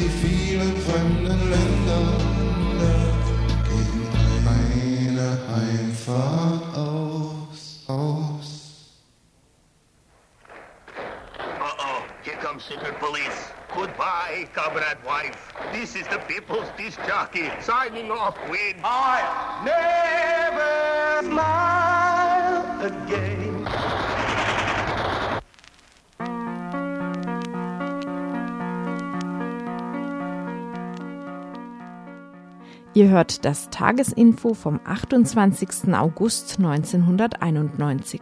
die vielen fremden Länder gegen eine Heimfahrt aus, aus. Uh-oh, here comes secret police. Goodbye, comrade wife. This is the people's disc jockey signing off with I never smile again. Ihr hört das Tagesinfo vom 28. August 1991.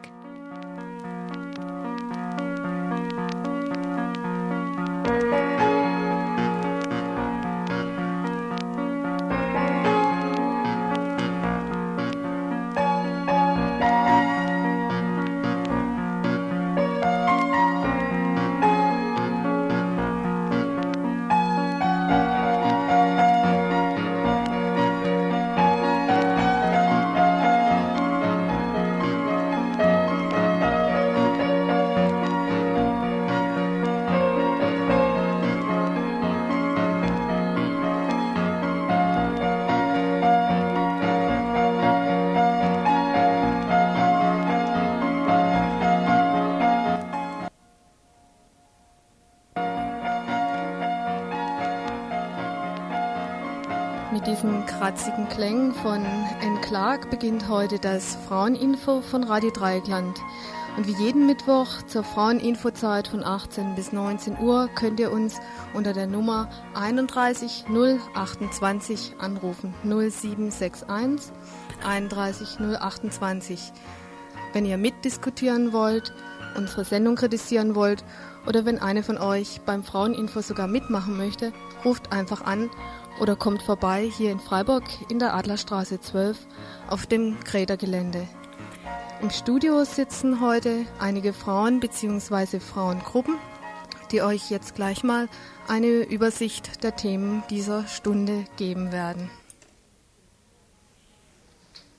kratzigen Klängen von N. Clark beginnt heute das Fraueninfo von Radio Dreieckland. Und wie jeden Mittwoch zur Fraueninfozeit von 18 bis 19 Uhr könnt ihr uns unter der Nummer 31 028 anrufen. 0761 31 028. Wenn ihr mitdiskutieren wollt, unsere Sendung kritisieren wollt oder wenn eine von euch beim Fraueninfo sogar mitmachen möchte, ruft einfach an oder kommt vorbei hier in Freiburg in der Adlerstraße 12 auf dem Grädergelände. Im Studio sitzen heute einige Frauen bzw. Frauengruppen, die euch jetzt gleich mal eine Übersicht der Themen dieser Stunde geben werden.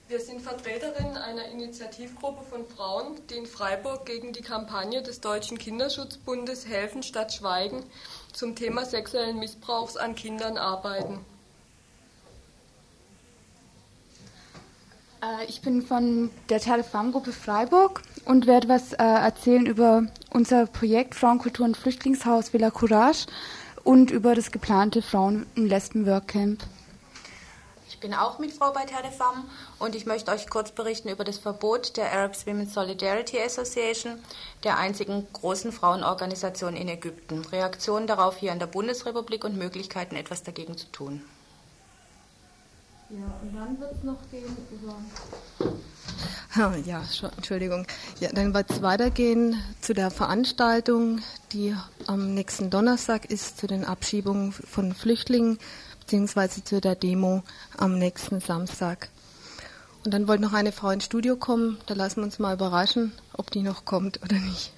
Wir sind Vertreterinnen einer Initiativgruppe von Frauen, die in Freiburg gegen die Kampagne des Deutschen Kinderschutzbundes Helfen statt Schweigen zum Thema sexuellen Missbrauchs an Kindern arbeiten. Äh, Ich bin von der Telefam-Gruppe Freiburg und werde was äh, erzählen über unser Projekt Frauenkultur und Flüchtlingshaus Villa Courage und über das geplante Frauen- und Lesben-Workcamp. Ich bin auch Mitfrau bei Telefam und ich möchte euch kurz berichten über das Verbot der Arab Women's Solidarity Association, der einzigen großen Frauenorganisation in Ägypten. Reaktionen darauf hier in der Bundesrepublik und Möglichkeiten, etwas dagegen zu tun. Ja, und dann wird es noch gehen über. Ja, Entschuldigung. Ja, dann wird es weitergehen zu der Veranstaltung, die am nächsten Donnerstag ist, zu den Abschiebungen von Flüchtlingen, beziehungsweise zu der Demo am nächsten Samstag. Und dann wollte noch eine Frau ins Studio kommen. Da lassen wir uns mal überraschen, ob die noch kommt oder nicht.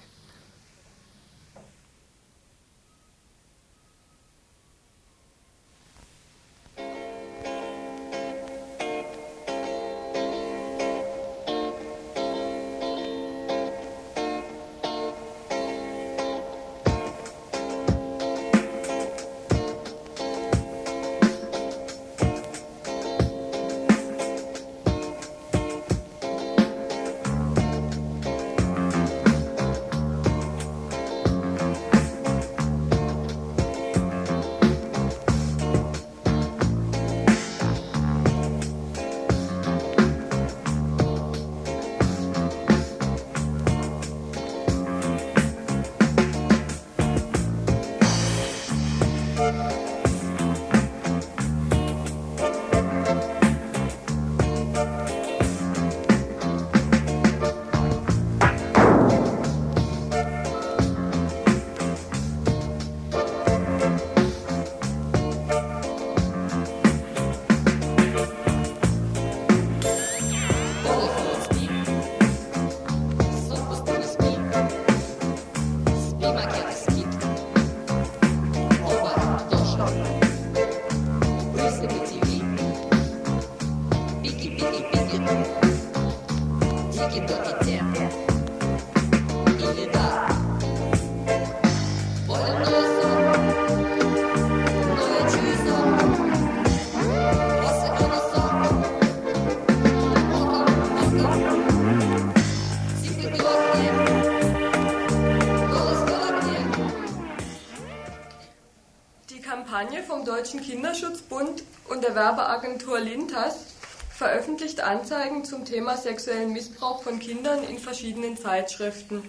Deutschen Kinderschutzbund und der Werbeagentur Lintas veröffentlicht Anzeigen zum Thema sexuellen Missbrauch von Kindern in verschiedenen Zeitschriften.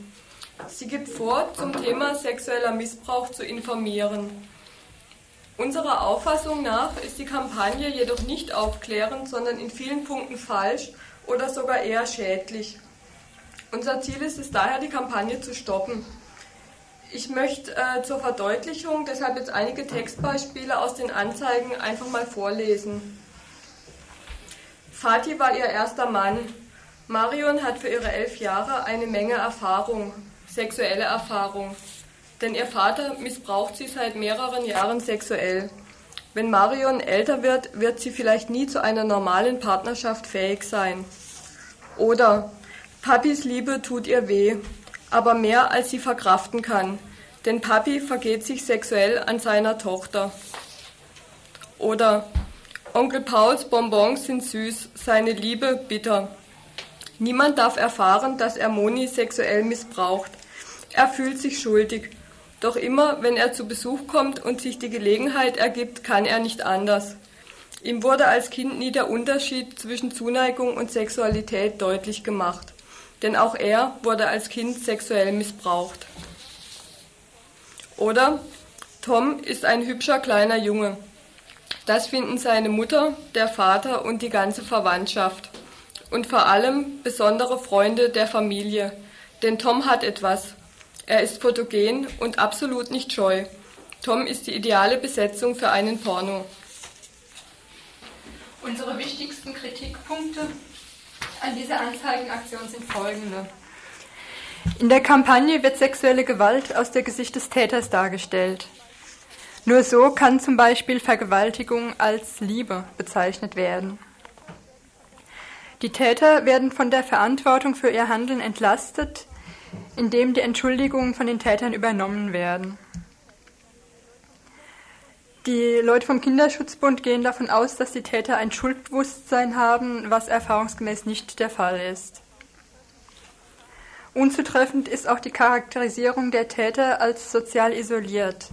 Sie gibt vor, zum Thema sexueller Missbrauch zu informieren. Unserer Auffassung nach ist die Kampagne jedoch nicht aufklärend, sondern in vielen Punkten falsch oder sogar eher schädlich. Unser Ziel ist es daher, die Kampagne zu stoppen. Ich möchte äh, zur Verdeutlichung deshalb jetzt einige Textbeispiele aus den Anzeigen einfach mal vorlesen. Fatih war ihr erster Mann. Marion hat für ihre elf Jahre eine Menge Erfahrung, sexuelle Erfahrung. Denn ihr Vater missbraucht sie seit mehreren Jahren sexuell. Wenn Marion älter wird, wird sie vielleicht nie zu einer normalen Partnerschaft fähig sein. Oder Papis Liebe tut ihr weh aber mehr als sie verkraften kann, denn Papi vergeht sich sexuell an seiner Tochter. Oder Onkel Pauls Bonbons sind süß, seine Liebe bitter. Niemand darf erfahren, dass er Moni sexuell missbraucht. Er fühlt sich schuldig. Doch immer, wenn er zu Besuch kommt und sich die Gelegenheit ergibt, kann er nicht anders. Ihm wurde als Kind nie der Unterschied zwischen Zuneigung und Sexualität deutlich gemacht denn auch er wurde als Kind sexuell missbraucht. Oder Tom ist ein hübscher kleiner Junge. Das finden seine Mutter, der Vater und die ganze Verwandtschaft. Und vor allem besondere Freunde der Familie. Denn Tom hat etwas. Er ist fotogen und absolut nicht scheu. Tom ist die ideale Besetzung für einen Porno. Unsere wichtigsten Kritikpunkte an dieser Anzeigenaktion sind folgende. In der Kampagne wird sexuelle Gewalt aus der Gesicht des Täters dargestellt. Nur so kann zum Beispiel Vergewaltigung als Liebe bezeichnet werden. Die Täter werden von der Verantwortung für ihr Handeln entlastet, indem die Entschuldigungen von den Tätern übernommen werden. Die Leute vom Kinderschutzbund gehen davon aus, dass die Täter ein Schuldbewusstsein haben, was erfahrungsgemäß nicht der Fall ist. Unzutreffend ist auch die Charakterisierung der Täter als sozial isoliert.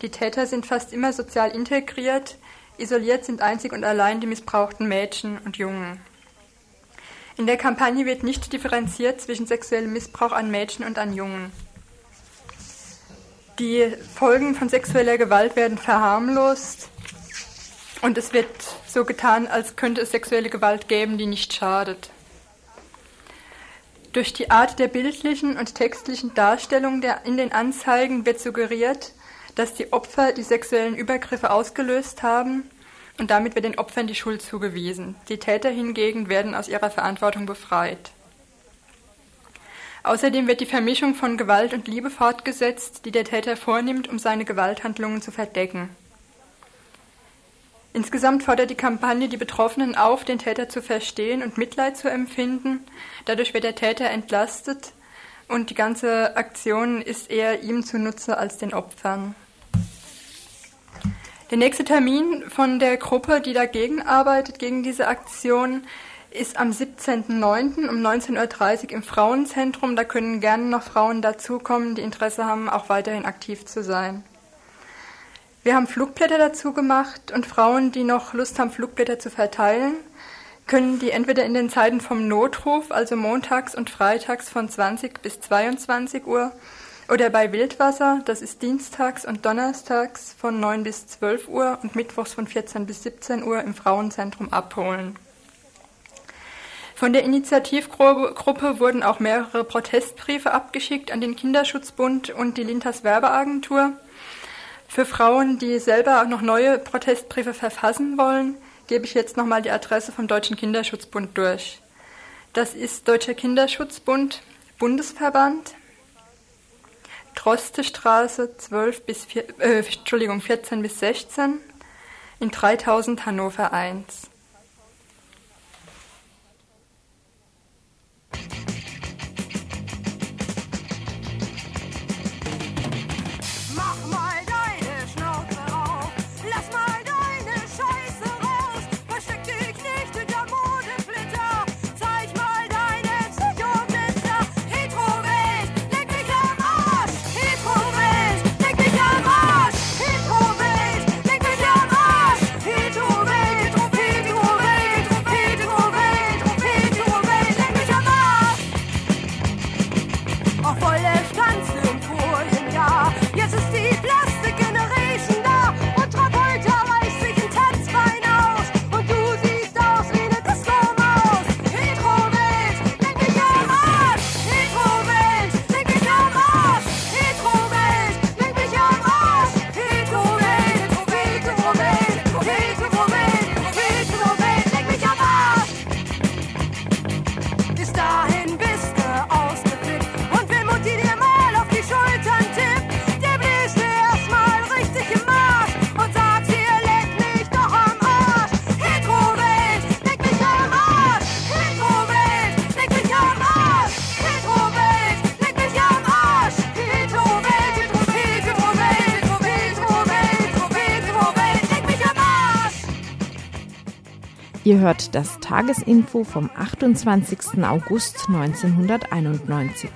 Die Täter sind fast immer sozial integriert, isoliert sind einzig und allein die missbrauchten Mädchen und Jungen. In der Kampagne wird nicht differenziert zwischen sexuellem Missbrauch an Mädchen und an Jungen. Die Folgen von sexueller Gewalt werden verharmlost und es wird so getan, als könnte es sexuelle Gewalt geben, die nicht schadet. Durch die Art der bildlichen und textlichen Darstellung der, in den Anzeigen wird suggeriert, dass die Opfer die sexuellen Übergriffe ausgelöst haben und damit wird den Opfern die Schuld zugewiesen. Die Täter hingegen werden aus ihrer Verantwortung befreit. Außerdem wird die Vermischung von Gewalt und Liebe fortgesetzt, die der Täter vornimmt, um seine Gewalthandlungen zu verdecken. Insgesamt fordert die Kampagne die Betroffenen auf, den Täter zu verstehen und Mitleid zu empfinden. Dadurch wird der Täter entlastet und die ganze Aktion ist eher ihm zunutze als den Opfern. Der nächste Termin von der Gruppe, die dagegen arbeitet, gegen diese Aktion, ist am 17.09. um 19.30 Uhr im Frauenzentrum. Da können gerne noch Frauen dazukommen, die Interesse haben, auch weiterhin aktiv zu sein. Wir haben Flugblätter dazu gemacht und Frauen, die noch Lust haben, Flugblätter zu verteilen, können die entweder in den Zeiten vom Notruf, also montags und freitags von 20 bis 22 Uhr, oder bei Wildwasser, das ist dienstags und donnerstags von 9 bis 12 Uhr und mittwochs von 14 bis 17 Uhr im Frauenzentrum abholen. Von der Initiativgruppe wurden auch mehrere Protestbriefe abgeschickt an den Kinderschutzbund und die Lintas Werbeagentur. Für Frauen, die selber noch neue Protestbriefe verfassen wollen, gebe ich jetzt nochmal die Adresse vom Deutschen Kinderschutzbund durch. Das ist Deutscher Kinderschutzbund, Bundesverband, Drostestraße 12 bis 4, äh, Entschuldigung, 14 bis 16 in 3000 Hannover 1. Ihr hört das Tagesinfo vom 28. August 1991.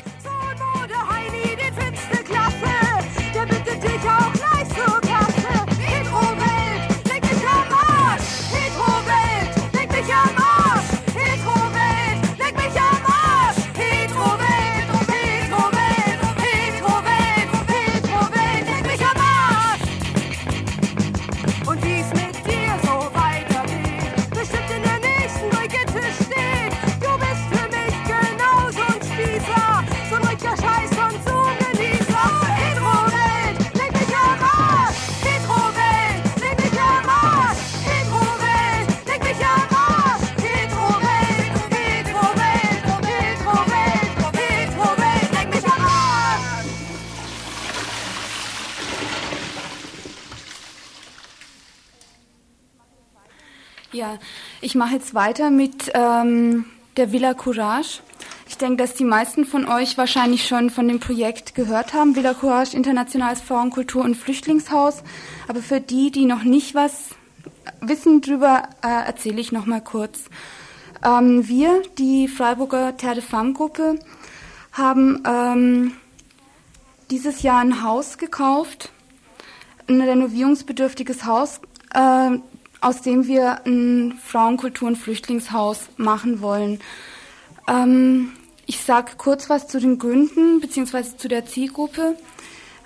ich mache jetzt weiter mit ähm, der Villa Courage. Ich denke, dass die meisten von euch wahrscheinlich schon von dem Projekt gehört haben. Villa Courage, Internationales Frauenkultur- und Flüchtlingshaus. Aber für die, die noch nicht was wissen drüber, äh, erzähle ich noch mal kurz. Ähm, wir, die Freiburger Terre de Femme Gruppe, haben ähm, dieses Jahr ein Haus gekauft, ein renovierungsbedürftiges Haus, äh, aus dem wir ein Frauenkultur- und Flüchtlingshaus machen wollen. Ähm, ich sage kurz was zu den Gründen bzw. zu der Zielgruppe.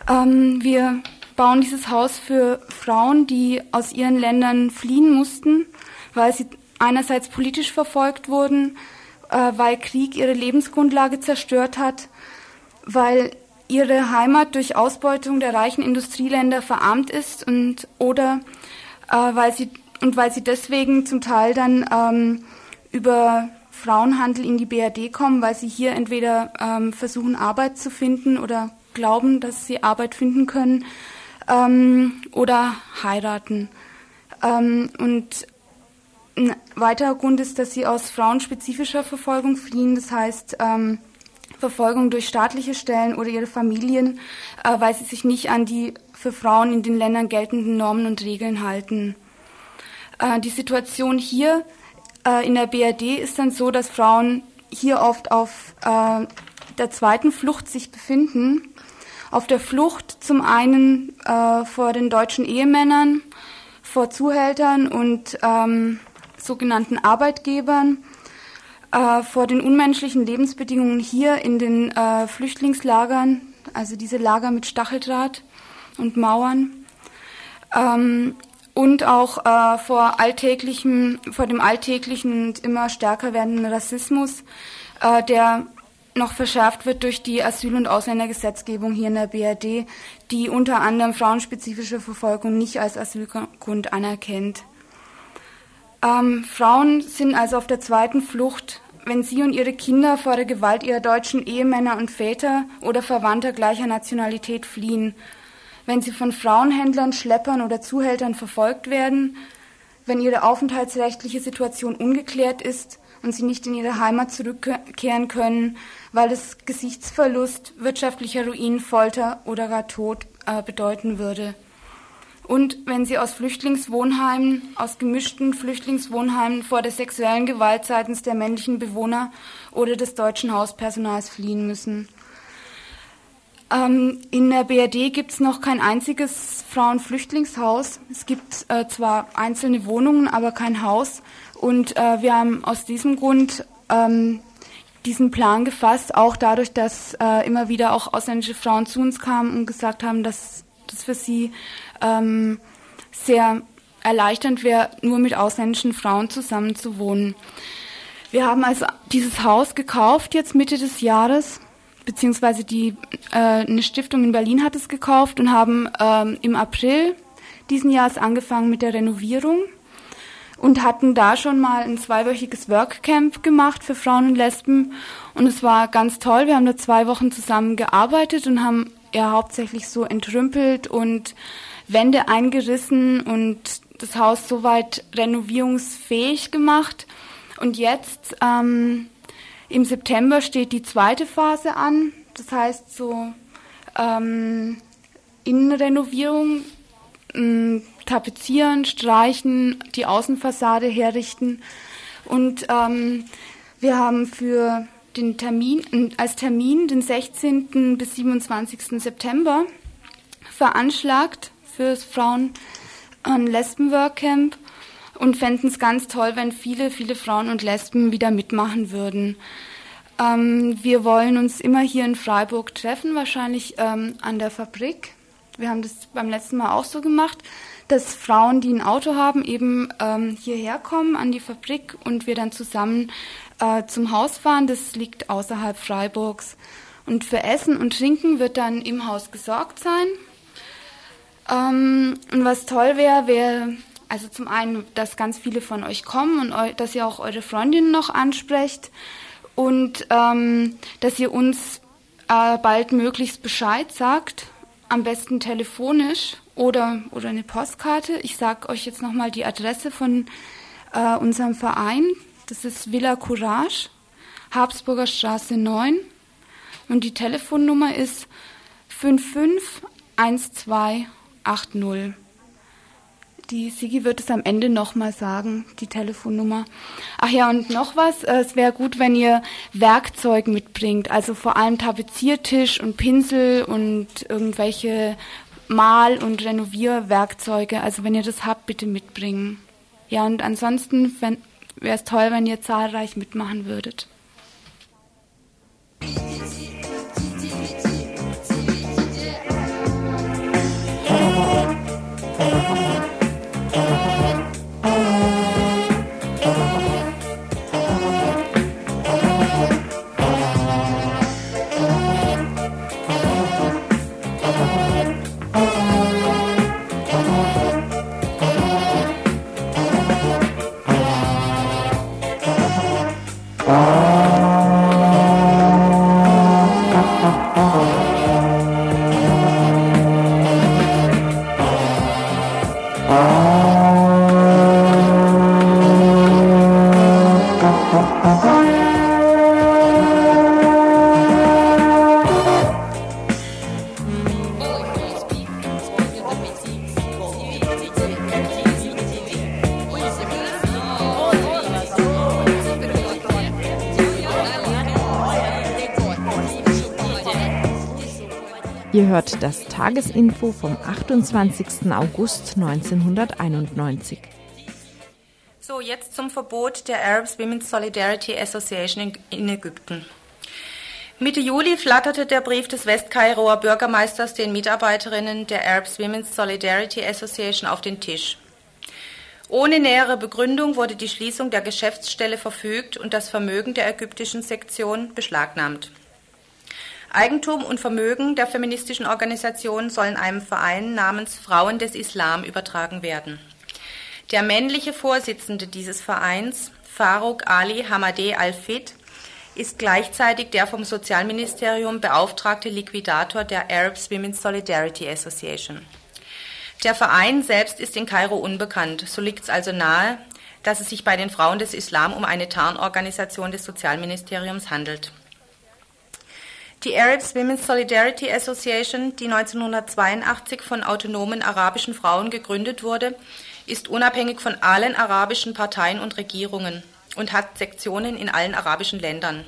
Ähm, wir bauen dieses Haus für Frauen, die aus ihren Ländern fliehen mussten, weil sie einerseits politisch verfolgt wurden, äh, weil Krieg ihre Lebensgrundlage zerstört hat, weil ihre Heimat durch Ausbeutung der reichen Industrieländer verarmt ist und oder äh, weil sie und weil sie deswegen zum Teil dann ähm, über Frauenhandel in die BRD kommen, weil sie hier entweder ähm, versuchen, Arbeit zu finden oder glauben, dass sie Arbeit finden können ähm, oder heiraten. Ähm, und ein weiterer Grund ist, dass sie aus frauenspezifischer Verfolgung fliehen, das heißt ähm, Verfolgung durch staatliche Stellen oder ihre Familien, äh, weil sie sich nicht an die für Frauen in den Ländern geltenden Normen und Regeln halten. Äh, die Situation hier äh, in der BRD ist dann so, dass Frauen hier oft auf äh, der zweiten Flucht sich befinden. Auf der Flucht zum einen äh, vor den deutschen Ehemännern, vor Zuhältern und ähm, sogenannten Arbeitgebern, äh, vor den unmenschlichen Lebensbedingungen hier in den Flüchtlingslagern, also diese Lager mit Stacheldraht und Mauern. Ähm, und auch äh, vor alltäglichem, vor dem alltäglichen und immer stärker werdenden Rassismus, äh, der noch verschärft wird durch die Asyl- und Ausländergesetzgebung hier in der BRD, die unter anderem frauenspezifische Verfolgung nicht als Asylgrund anerkennt. Ähm, Frauen sind also auf der zweiten Flucht, wenn sie und ihre Kinder vor der Gewalt ihrer deutschen Ehemänner und Väter oder Verwandter gleicher Nationalität fliehen wenn sie von Frauenhändlern, Schleppern oder Zuhältern verfolgt werden, wenn ihre aufenthaltsrechtliche Situation ungeklärt ist und sie nicht in ihre Heimat zurückkehren können, weil es Gesichtsverlust, wirtschaftlicher Ruin, Folter oder gar Tod äh, bedeuten würde. Und wenn sie aus Flüchtlingswohnheimen, aus gemischten Flüchtlingswohnheimen vor der sexuellen Gewalt seitens der männlichen Bewohner oder des deutschen Hauspersonals fliehen müssen. Ähm, in der BRD gibt es noch kein einziges Frauenflüchtlingshaus. Es gibt äh, zwar einzelne Wohnungen, aber kein Haus. Und äh, wir haben aus diesem Grund ähm, diesen Plan gefasst, auch dadurch, dass äh, immer wieder auch ausländische Frauen zu uns kamen und gesagt haben, dass das für sie ähm, sehr erleichternd wäre, nur mit ausländischen Frauen zusammen zu wohnen. Wir haben also dieses Haus gekauft jetzt Mitte des Jahres beziehungsweise die äh, eine Stiftung in Berlin hat es gekauft und haben ähm, im April diesen Jahres angefangen mit der Renovierung und hatten da schon mal ein zweiwöchiges Workcamp gemacht für Frauen und Lesben und es war ganz toll. Wir haben da zwei Wochen zusammen gearbeitet und haben ja hauptsächlich so entrümpelt und Wände eingerissen und das Haus soweit renovierungsfähig gemacht. Und jetzt ähm, im September steht die zweite Phase an, das heißt so ähm, Innenrenovierung ähm, tapezieren, streichen, die Außenfassade herrichten. Und ähm, wir haben für den Termin, als Termin den 16. bis 27. September veranschlagt für das Frauen- und Lesben-Workcamp und fänden es ganz toll, wenn viele, viele Frauen und Lesben wieder mitmachen würden. Ähm, wir wollen uns immer hier in Freiburg treffen, wahrscheinlich ähm, an der Fabrik. Wir haben das beim letzten Mal auch so gemacht, dass Frauen, die ein Auto haben, eben ähm, hierher kommen an die Fabrik und wir dann zusammen äh, zum Haus fahren. Das liegt außerhalb Freiburgs. Und für Essen und Trinken wird dann im Haus gesorgt sein. Ähm, und was toll wäre, wäre also zum einen, dass ganz viele von euch kommen und eu dass ihr auch eure Freundinnen noch ansprecht und ähm, dass ihr uns äh, bald möglichst Bescheid sagt, am besten telefonisch oder, oder eine Postkarte. Ich sage euch jetzt nochmal die Adresse von äh, unserem Verein. Das ist Villa Courage, Habsburger Straße 9 und die Telefonnummer ist 551280 die Sigi wird es am Ende nochmal sagen, die Telefonnummer. Ach ja, und noch was, äh, es wäre gut, wenn ihr Werkzeug mitbringt, also vor allem Tapeziertisch und Pinsel und irgendwelche Mal- und Renovierwerkzeuge. Also wenn ihr das habt, bitte mitbringen. Ja, und ansonsten wäre es toll, wenn ihr zahlreich mitmachen würdet. Ihr hört das Tagesinfo vom 28. August 1991. So, jetzt zum Verbot der Arabs Women's Solidarity Association in Ägypten. Mitte Juli flatterte der Brief des Westkairoer Bürgermeisters den Mitarbeiterinnen der Arabs Women's Solidarity Association auf den Tisch. Ohne nähere Begründung wurde die Schließung der Geschäftsstelle verfügt und das Vermögen der ägyptischen Sektion beschlagnahmt. Eigentum und Vermögen der feministischen Organisation sollen einem Verein namens Frauen des Islam übertragen werden. Der männliche Vorsitzende dieses Vereins, Farouk Ali Hamadeh Al-Fit, ist gleichzeitig der vom Sozialministerium beauftragte Liquidator der Arabs Women's Solidarity Association. Der Verein selbst ist in Kairo unbekannt, so liegt es also nahe, dass es sich bei den Frauen des Islam um eine Tarnorganisation des Sozialministeriums handelt. Die Arabs Women's Solidarity Association, die 1982 von autonomen arabischen Frauen gegründet wurde, ist unabhängig von allen arabischen Parteien und Regierungen und hat Sektionen in allen arabischen Ländern.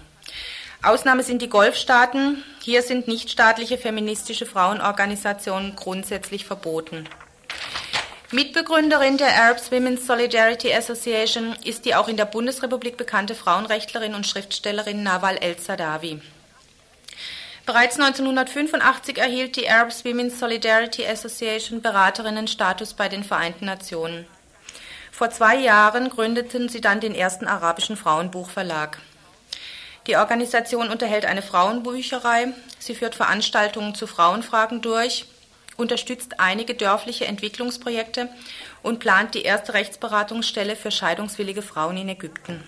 Ausnahme sind die Golfstaaten. Hier sind nichtstaatliche feministische Frauenorganisationen grundsätzlich verboten. Mitbegründerin der Arabs Women's Solidarity Association ist die auch in der Bundesrepublik bekannte Frauenrechtlerin und Schriftstellerin Nawal El-Sadawi. Bereits 1985 erhielt die Arabs Women's Solidarity Association Beraterinnenstatus bei den Vereinten Nationen. Vor zwei Jahren gründeten sie dann den ersten arabischen Frauenbuchverlag. Die Organisation unterhält eine Frauenbücherei, sie führt Veranstaltungen zu Frauenfragen durch, unterstützt einige dörfliche Entwicklungsprojekte und plant die erste Rechtsberatungsstelle für scheidungswillige Frauen in Ägypten.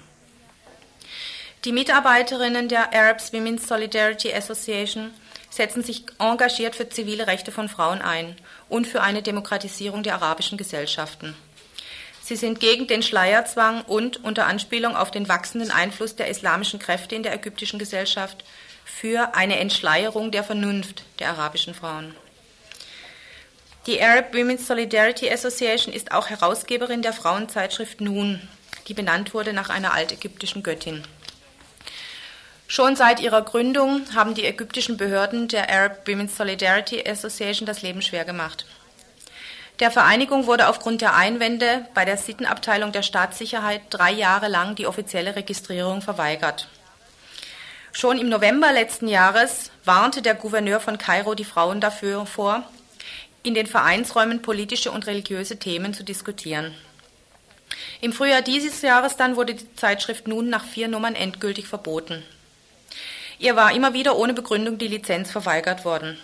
Die Mitarbeiterinnen der Arabs Women's Solidarity Association setzen sich engagiert für zivile Rechte von Frauen ein und für eine Demokratisierung der arabischen Gesellschaften. Sie sind gegen den Schleierzwang und unter Anspielung auf den wachsenden Einfluss der islamischen Kräfte in der ägyptischen Gesellschaft für eine Entschleierung der Vernunft der arabischen Frauen. Die Arab Women's Solidarity Association ist auch Herausgeberin der Frauenzeitschrift Nun, die benannt wurde nach einer altägyptischen Göttin. Schon seit ihrer Gründung haben die ägyptischen Behörden der Arab Women's Solidarity Association das Leben schwer gemacht. Der Vereinigung wurde aufgrund der Einwände bei der Sittenabteilung der Staatssicherheit drei Jahre lang die offizielle Registrierung verweigert. Schon im November letzten Jahres warnte der Gouverneur von Kairo die Frauen dafür vor, in den Vereinsräumen politische und religiöse Themen zu diskutieren. Im Frühjahr dieses Jahres dann wurde die Zeitschrift nun nach vier Nummern endgültig verboten. Ihr war immer wieder ohne Begründung die Lizenz verweigert worden.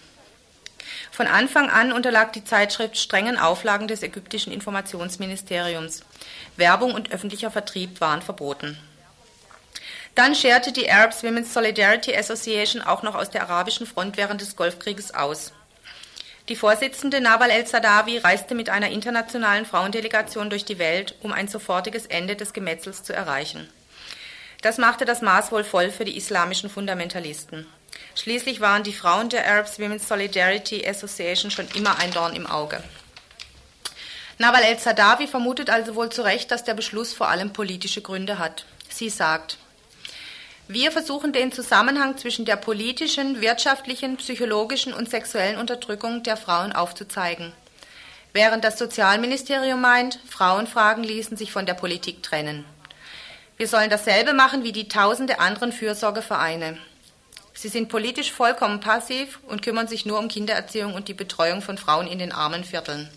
Von Anfang an unterlag die Zeitschrift strengen Auflagen des ägyptischen Informationsministeriums. Werbung und öffentlicher Vertrieb waren verboten. Dann scherte die Arabs Women's Solidarity Association auch noch aus der arabischen Front während des Golfkrieges aus. Die Vorsitzende Nawal el-Sadawi reiste mit einer internationalen Frauendelegation durch die Welt, um ein sofortiges Ende des Gemetzels zu erreichen. Das machte das Maß wohl voll für die islamischen Fundamentalisten. Schließlich waren die Frauen der Arabs Women's Solidarity Association schon immer ein Dorn im Auge. Nawal el-Sadawi vermutet also wohl zu Recht, dass der Beschluss vor allem politische Gründe hat. Sie sagt, wir versuchen den Zusammenhang zwischen der politischen, wirtschaftlichen, psychologischen und sexuellen Unterdrückung der Frauen aufzuzeigen. Während das Sozialministerium meint, Frauenfragen ließen sich von der Politik trennen. Wir sollen dasselbe machen wie die tausende anderen Fürsorgevereine. Sie sind politisch vollkommen passiv und kümmern sich nur um Kindererziehung und die Betreuung von Frauen in den armen Vierteln.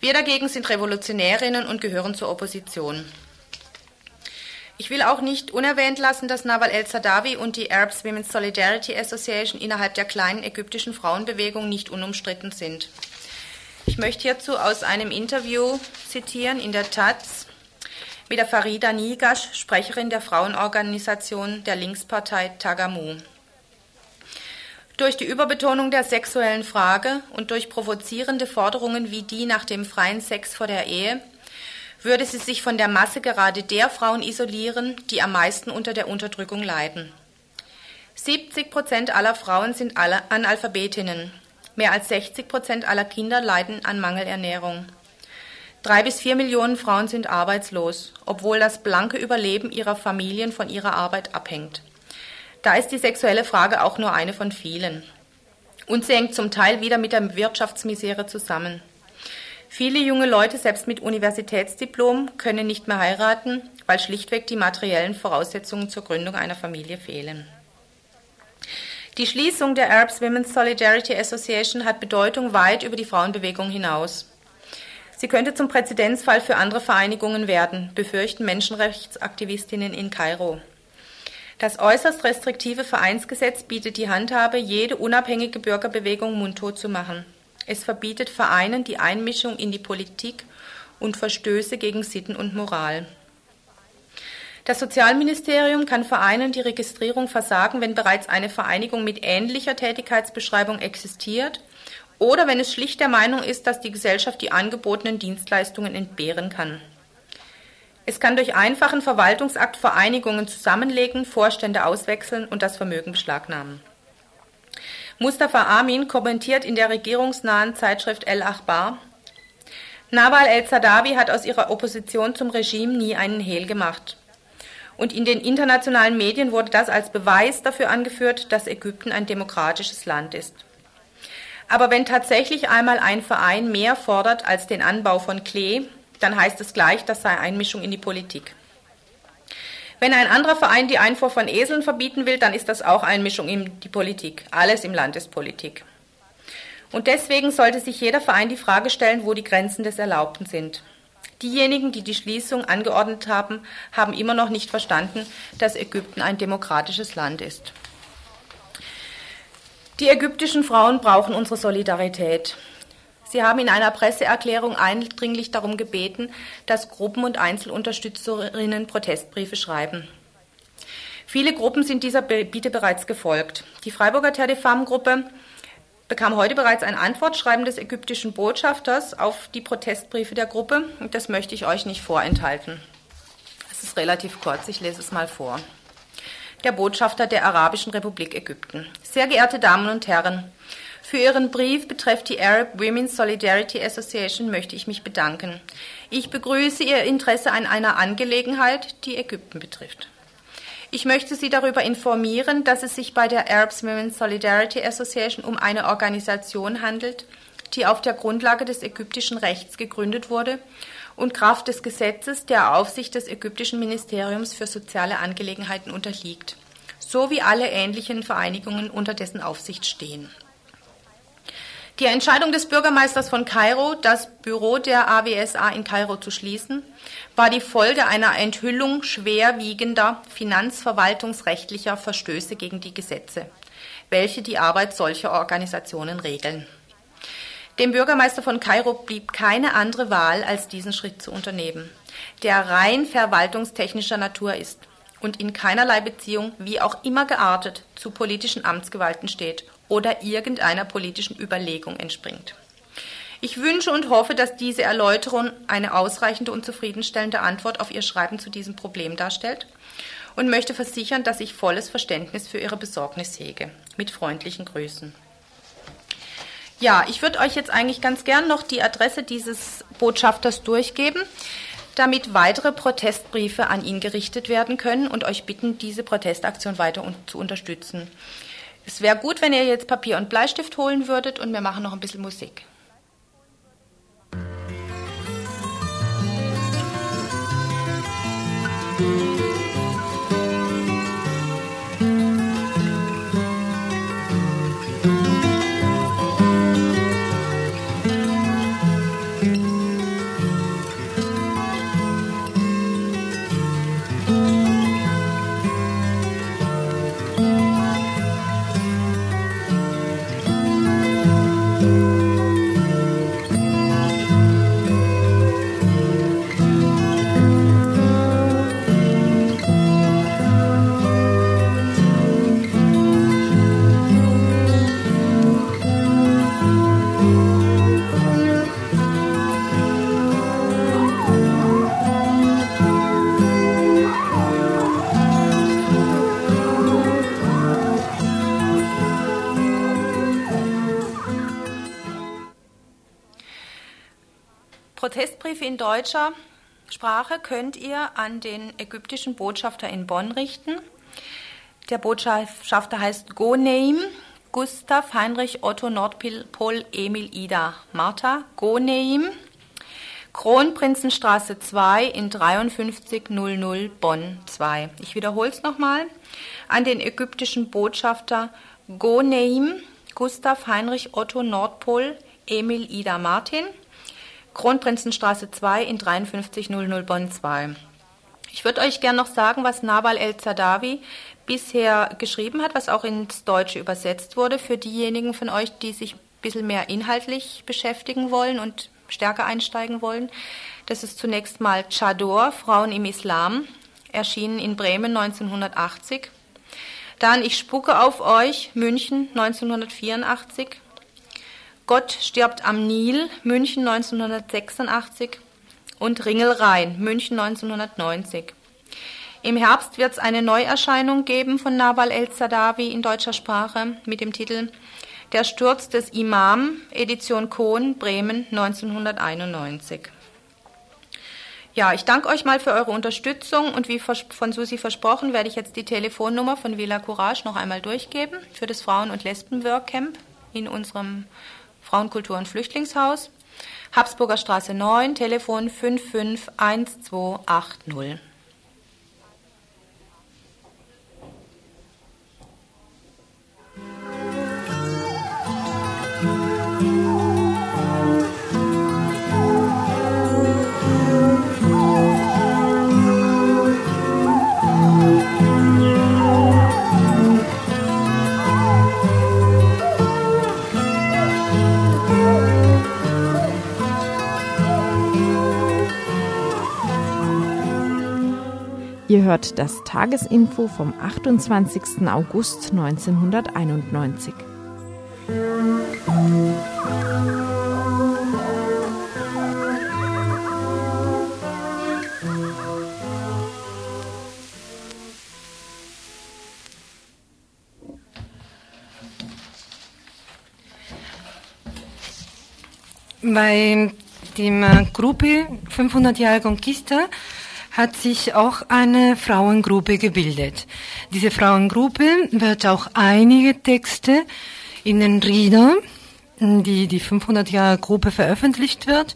Wir dagegen sind Revolutionärinnen und gehören zur Opposition. Ich will auch nicht unerwähnt lassen, dass Nawal el-Sadawi und die Arabs Women's Solidarity Association innerhalb der kleinen ägyptischen Frauenbewegung nicht unumstritten sind. Ich möchte hierzu aus einem Interview zitieren in der Taz mit der Farida Nigash, Sprecherin der Frauenorganisation der Linkspartei Tagamu. Durch die Überbetonung der sexuellen Frage und durch provozierende Forderungen wie die nach dem freien Sex vor der Ehe würde sie sich von der Masse gerade der Frauen isolieren, die am meisten unter der Unterdrückung leiden. 70 Prozent aller Frauen sind Analphabetinnen. Mehr als 60 Prozent aller Kinder leiden an Mangelernährung. Drei bis vier Millionen Frauen sind arbeitslos, obwohl das blanke Überleben ihrer Familien von ihrer Arbeit abhängt. Da ist die sexuelle Frage auch nur eine von vielen. Und sie hängt zum Teil wieder mit der Wirtschaftsmisere zusammen. Viele junge Leute, selbst mit Universitätsdiplom, können nicht mehr heiraten, weil schlichtweg die materiellen Voraussetzungen zur Gründung einer Familie fehlen. Die Schließung der Arabs Women's Solidarity Association hat Bedeutung weit über die Frauenbewegung hinaus. Sie könnte zum Präzedenzfall für andere Vereinigungen werden, befürchten Menschenrechtsaktivistinnen in Kairo. Das äußerst restriktive Vereinsgesetz bietet die Handhabe, jede unabhängige Bürgerbewegung mundtot zu machen. Es verbietet Vereinen die Einmischung in die Politik und Verstöße gegen Sitten und Moral. Das Sozialministerium kann Vereinen die Registrierung versagen, wenn bereits eine Vereinigung mit ähnlicher Tätigkeitsbeschreibung existiert oder wenn es schlicht der Meinung ist, dass die Gesellschaft die angebotenen Dienstleistungen entbehren kann. Es kann durch einfachen Verwaltungsakt Vereinigungen zusammenlegen, Vorstände auswechseln und das Vermögen beschlagnahmen. Mustafa Amin kommentiert in der regierungsnahen Zeitschrift El Achbar, Nawal el-Sadawi hat aus ihrer Opposition zum Regime nie einen Hehl gemacht. Und in den internationalen Medien wurde das als Beweis dafür angeführt, dass Ägypten ein demokratisches Land ist. Aber wenn tatsächlich einmal ein Verein mehr fordert als den Anbau von Klee, dann heißt es gleich, das sei Einmischung in die Politik. Wenn ein anderer Verein die Einfuhr von Eseln verbieten will, dann ist das auch Einmischung in die Politik. Alles im Land ist Politik. Und deswegen sollte sich jeder Verein die Frage stellen, wo die Grenzen des Erlaubten sind. Diejenigen, die die Schließung angeordnet haben, haben immer noch nicht verstanden, dass Ägypten ein demokratisches Land ist. Die ägyptischen Frauen brauchen unsere Solidarität. Sie haben in einer Presseerklärung eindringlich darum gebeten, dass Gruppen und Einzelunterstützerinnen Protestbriefe schreiben. Viele Gruppen sind dieser Bitte bereits gefolgt. Die Freiburger Terre de Femmes Gruppe bekam heute bereits ein Antwortschreiben des ägyptischen Botschafters auf die Protestbriefe der Gruppe und das möchte ich euch nicht vorenthalten. Es ist relativ kurz, ich lese es mal vor der Botschafter der Arabischen Republik Ägypten. Sehr geehrte Damen und Herren, Für Ihren Brief betreffend die Arab Women's Solidarity Association möchte ich mich bedanken. Ich begrüße Ihr Interesse an einer Angelegenheit, die Ägypten betrifft. Ich möchte Sie darüber informieren, dass es sich bei der Arab Women's Solidarity Association um eine Organisation handelt, die auf der Grundlage des ägyptischen Rechts gegründet wurde und Kraft des Gesetzes der Aufsicht des ägyptischen Ministeriums für soziale Angelegenheiten unterliegt, so wie alle ähnlichen Vereinigungen unter dessen Aufsicht stehen. Die Entscheidung des Bürgermeisters von Kairo, das Büro der AWSA in Kairo zu schließen, war die Folge einer Enthüllung schwerwiegender finanzverwaltungsrechtlicher Verstöße gegen die Gesetze, welche die Arbeit solcher Organisationen regeln. Dem Bürgermeister von Kairo blieb keine andere Wahl, als diesen Schritt zu unternehmen, der rein verwaltungstechnischer Natur ist und in keinerlei Beziehung, wie auch immer geartet, zu politischen Amtsgewalten steht oder irgendeiner politischen Überlegung entspringt. Ich wünsche und hoffe, dass diese Erläuterung eine ausreichende und zufriedenstellende Antwort auf Ihr Schreiben zu diesem Problem darstellt und möchte versichern, dass ich volles Verständnis für Ihre Besorgnis hege. Mit freundlichen Grüßen. Ja, ich würde euch jetzt eigentlich ganz gern noch die Adresse dieses Botschafters durchgeben, damit weitere Protestbriefe an ihn gerichtet werden können und euch bitten, diese Protestaktion weiter zu unterstützen. Es wäre gut, wenn ihr jetzt Papier und Bleistift holen würdet und wir machen noch ein bisschen Musik. Protestbriefe in deutscher Sprache könnt ihr an den ägyptischen Botschafter in Bonn richten. Der Botschafter heißt Goneim Gustav Heinrich Otto Nordpol Emil Ida Martha Goneim Kronprinzenstraße 2 in 5300 Bonn 2. Ich wiederhole es nochmal. An den ägyptischen Botschafter Goneim Gustav Heinrich Otto Nordpol Emil Ida Martin Kronprinzenstraße 2 in 5300 Bonn 2. Ich würde euch gerne noch sagen, was Nawal El-Zadawi bisher geschrieben hat, was auch ins Deutsche übersetzt wurde, für diejenigen von euch, die sich ein bisschen mehr inhaltlich beschäftigen wollen und stärker einsteigen wollen. Das ist zunächst mal Chador, Frauen im Islam, erschienen in Bremen 1980. Dann Ich spucke auf euch, München 1984. Gott stirbt am Nil, München 1986 und Ringelrhein, München 1990. Im Herbst wird es eine Neuerscheinung geben von Nawal El-Zadawi in deutscher Sprache mit dem Titel Der Sturz des Imam, Edition Kohn, Bremen 1991. Ja, ich danke euch mal für eure Unterstützung und wie von Susi versprochen, werde ich jetzt die Telefonnummer von Villa Courage noch einmal durchgeben für das Frauen- und Lesben-Workcamp in unserem Frauenkultur- und Flüchtlingshaus, Habsburger Straße 9, Telefon 551280. Ihr hört das Tagesinfo vom 28. August 1991. bei der Gruppe 500 Jahre Conquista hat sich auch eine Frauengruppe gebildet. Diese Frauengruppe wird auch einige Texte in den Rieder, die die 500 Jahre Gruppe veröffentlicht wird,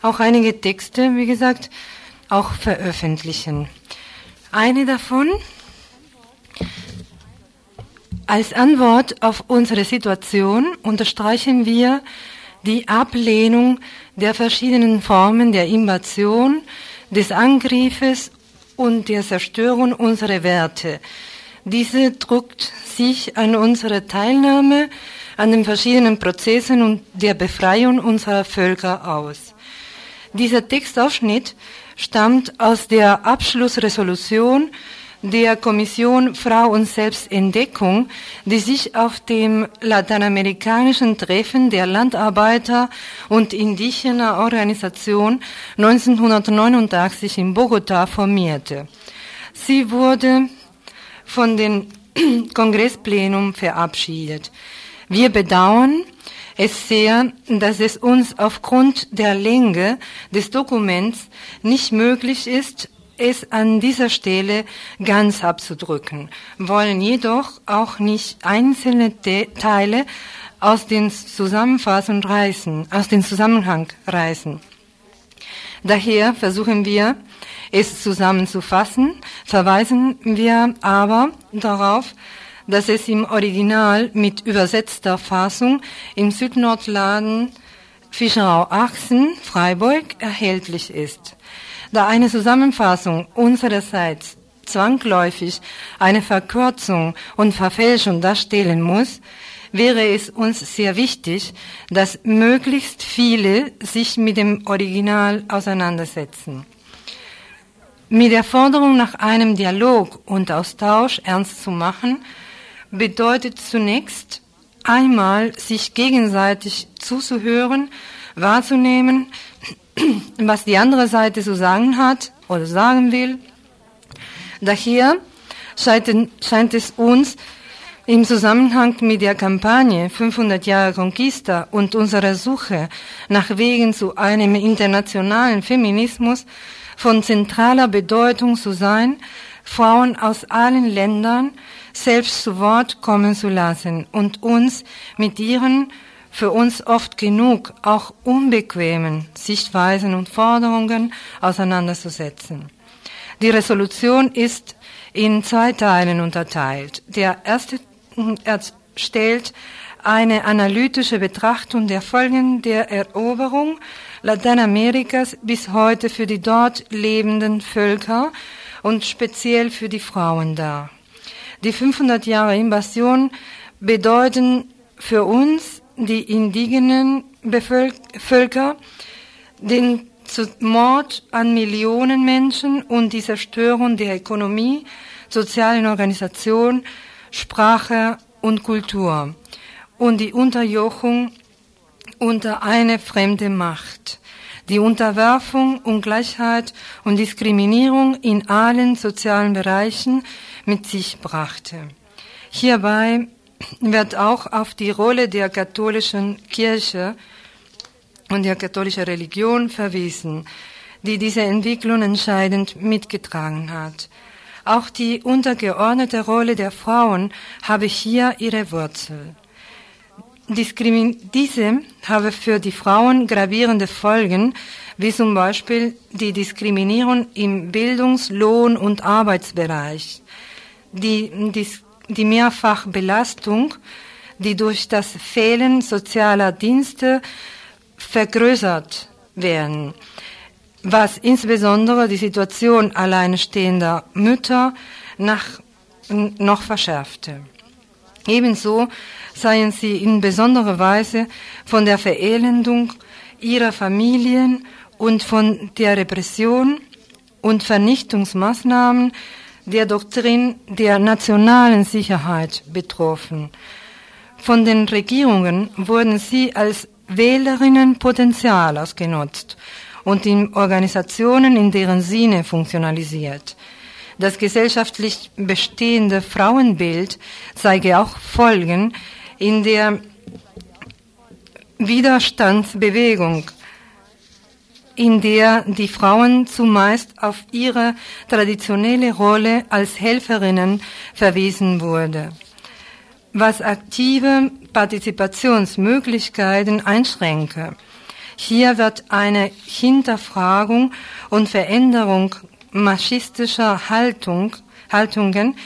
auch einige Texte, wie gesagt, auch veröffentlichen. Eine davon als Antwort auf unsere Situation unterstreichen wir die Ablehnung der verschiedenen Formen der Invasion, des Angriffes und der Zerstörung unserer Werte. Diese drückt sich an unsere Teilnahme an den verschiedenen Prozessen und der Befreiung unserer Völker aus. Dieser Textausschnitt stammt aus der Abschlussresolution der Kommission Frau und Selbstentdeckung, die sich auf dem lateinamerikanischen Treffen der Landarbeiter und indigener Organisation 1989 in Bogotá formierte. Sie wurde von dem Kongressplenum verabschiedet. Wir bedauern es sehr, dass es uns aufgrund der Länge des Dokuments nicht möglich ist, es an dieser Stelle ganz abzudrücken, wollen jedoch auch nicht einzelne Teile aus den Zusammenfassungen reißen, aus dem Zusammenhang reißen. Daher versuchen wir, es zusammenzufassen, verweisen wir aber darauf, dass es im Original mit übersetzter Fassung im Südnordladen Fischerau Achsen, Freiburg erhältlich ist. Da eine Zusammenfassung unsererseits zwangsläufig eine Verkürzung und Verfälschung darstellen muss, wäre es uns sehr wichtig, dass möglichst viele sich mit dem Original auseinandersetzen. Mit der Forderung nach einem Dialog und Austausch ernst zu machen, bedeutet zunächst einmal sich gegenseitig zuzuhören, wahrzunehmen, was die andere Seite zu sagen hat oder sagen will. Daher scheint es uns im Zusammenhang mit der Kampagne 500 Jahre Conquista und unserer Suche nach Wegen zu einem internationalen Feminismus von zentraler Bedeutung zu sein, Frauen aus allen Ländern selbst zu Wort kommen zu lassen und uns mit ihren für uns oft genug auch unbequemen Sichtweisen und Forderungen auseinanderzusetzen. Die Resolution ist in zwei Teilen unterteilt. Der erste stellt eine analytische Betrachtung der Folgen der Eroberung Lateinamerikas bis heute für die dort lebenden Völker und speziell für die Frauen dar. Die 500 Jahre Invasion bedeuten für uns die indigenen Bevölker, Völker, den Mord an Millionen Menschen und die Zerstörung der Ökonomie, sozialen Organisation, Sprache und Kultur und die Unterjochung unter eine fremde Macht, die Unterwerfung, Ungleichheit und Diskriminierung in allen sozialen Bereichen mit sich brachte. Hierbei wird auch auf die Rolle der katholischen Kirche und der katholischen Religion verwiesen, die diese Entwicklung entscheidend mitgetragen hat. Auch die untergeordnete Rolle der Frauen habe hier ihre Wurzel. Diese habe für die Frauen gravierende Folgen, wie zum Beispiel die Diskriminierung im Bildungs-, Lohn- und Arbeitsbereich, die Dis die Mehrfachbelastung, die durch das Fehlen sozialer Dienste vergrößert werden, was insbesondere die Situation alleinstehender Mütter nach, noch verschärfte. Ebenso seien sie in besonderer Weise von der Verelendung ihrer Familien und von der Repression und Vernichtungsmaßnahmen der Doktrin der nationalen Sicherheit betroffen. Von den Regierungen wurden sie als Wählerinnenpotenzial ausgenutzt und in Organisationen in deren Sinne funktionalisiert. Das gesellschaftlich bestehende Frauenbild zeige auch Folgen in der Widerstandsbewegung, in der die Frauen zumeist auf ihre traditionelle Rolle als Helferinnen verwiesen wurde, was aktive Partizipationsmöglichkeiten einschränke. Hier wird eine Hinterfragung und Veränderung machistischer Haltung, Haltungen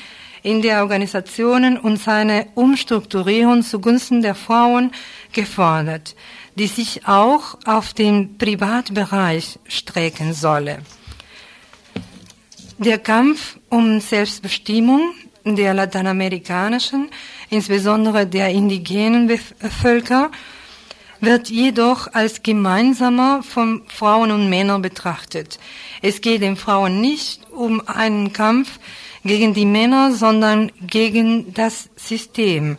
in der Organisationen und seine Umstrukturierung zugunsten der Frauen gefordert, die sich auch auf den Privatbereich strecken solle. Der Kampf um Selbstbestimmung der lateinamerikanischen, insbesondere der indigenen Völker, wird jedoch als gemeinsamer von Frauen und Männern betrachtet. Es geht den Frauen nicht um einen Kampf gegen die Männer, sondern gegen das System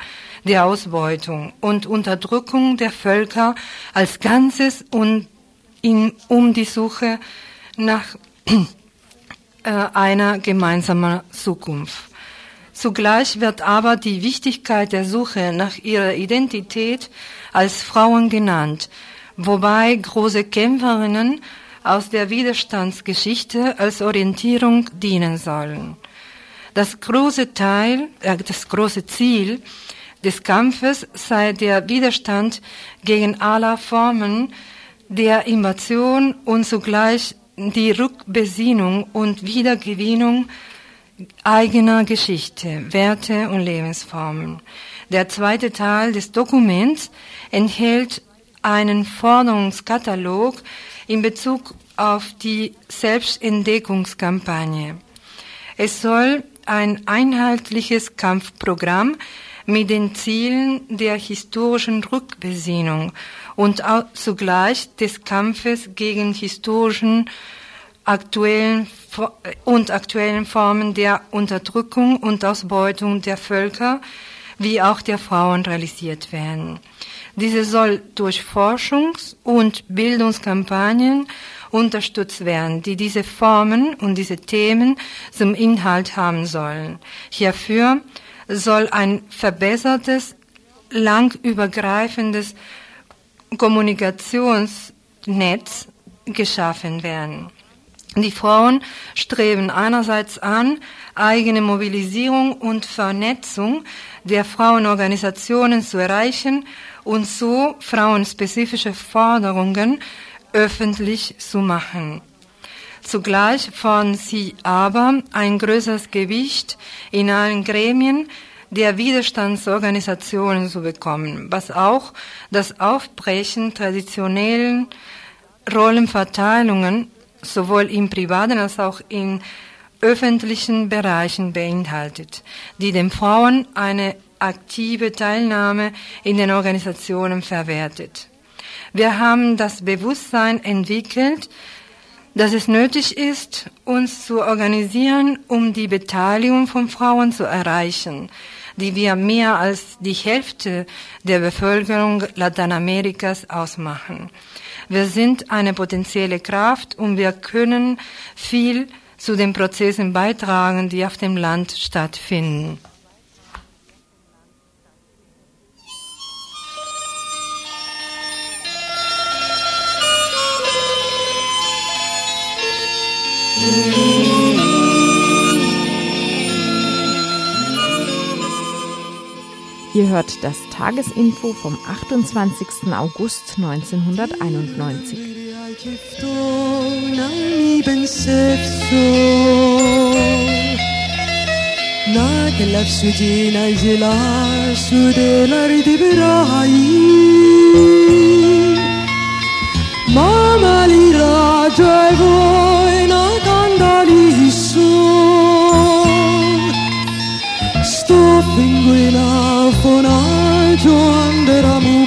der Ausbeutung und Unterdrückung der Völker als Ganzes und in, um die Suche nach äh, einer gemeinsamen Zukunft. Zugleich wird aber die Wichtigkeit der Suche nach ihrer Identität als Frauen genannt, wobei große Kämpferinnen aus der Widerstandsgeschichte als Orientierung dienen sollen. Das große Teil, äh, das große Ziel des Kampfes sei der Widerstand gegen alle Formen der Invasion und zugleich die Rückbesinnung und Wiedergewinnung eigener Geschichte, Werte und Lebensformen. Der zweite Teil des Dokuments enthält einen Forderungskatalog in Bezug auf die Selbstentdeckungskampagne. Es soll ein einheitliches Kampfprogramm mit den Zielen der historischen Rückbesinnung und zugleich des Kampfes gegen historischen aktuellen und aktuellen Formen der Unterdrückung und Ausbeutung der Völker wie auch der Frauen realisiert werden. Diese soll durch Forschungs- und Bildungskampagnen unterstützt werden, die diese Formen und diese Themen zum Inhalt haben sollen. Hierfür soll ein verbessertes, langübergreifendes Kommunikationsnetz geschaffen werden. Die Frauen streben einerseits an, eigene Mobilisierung und Vernetzung der Frauenorganisationen zu erreichen und so frauenspezifische Forderungen öffentlich zu machen. Zugleich fordern sie aber ein größeres Gewicht in allen Gremien der Widerstandsorganisationen zu bekommen, was auch das Aufbrechen traditionellen Rollenverteilungen sowohl im privaten als auch in öffentlichen Bereichen beinhaltet, die den Frauen eine aktive Teilnahme in den Organisationen verwertet. Wir haben das Bewusstsein entwickelt, dass es nötig ist, uns zu organisieren, um die Beteiligung von Frauen zu erreichen, die wir mehr als die Hälfte der Bevölkerung Lateinamerikas ausmachen. Wir sind eine potenzielle Kraft und wir können viel zu den Prozessen beitragen, die auf dem Land stattfinden. Ihr hört das Tagesinfo vom 28. August 1991. Naglar sudina jilar sudelar dibrai Mama lira joy boy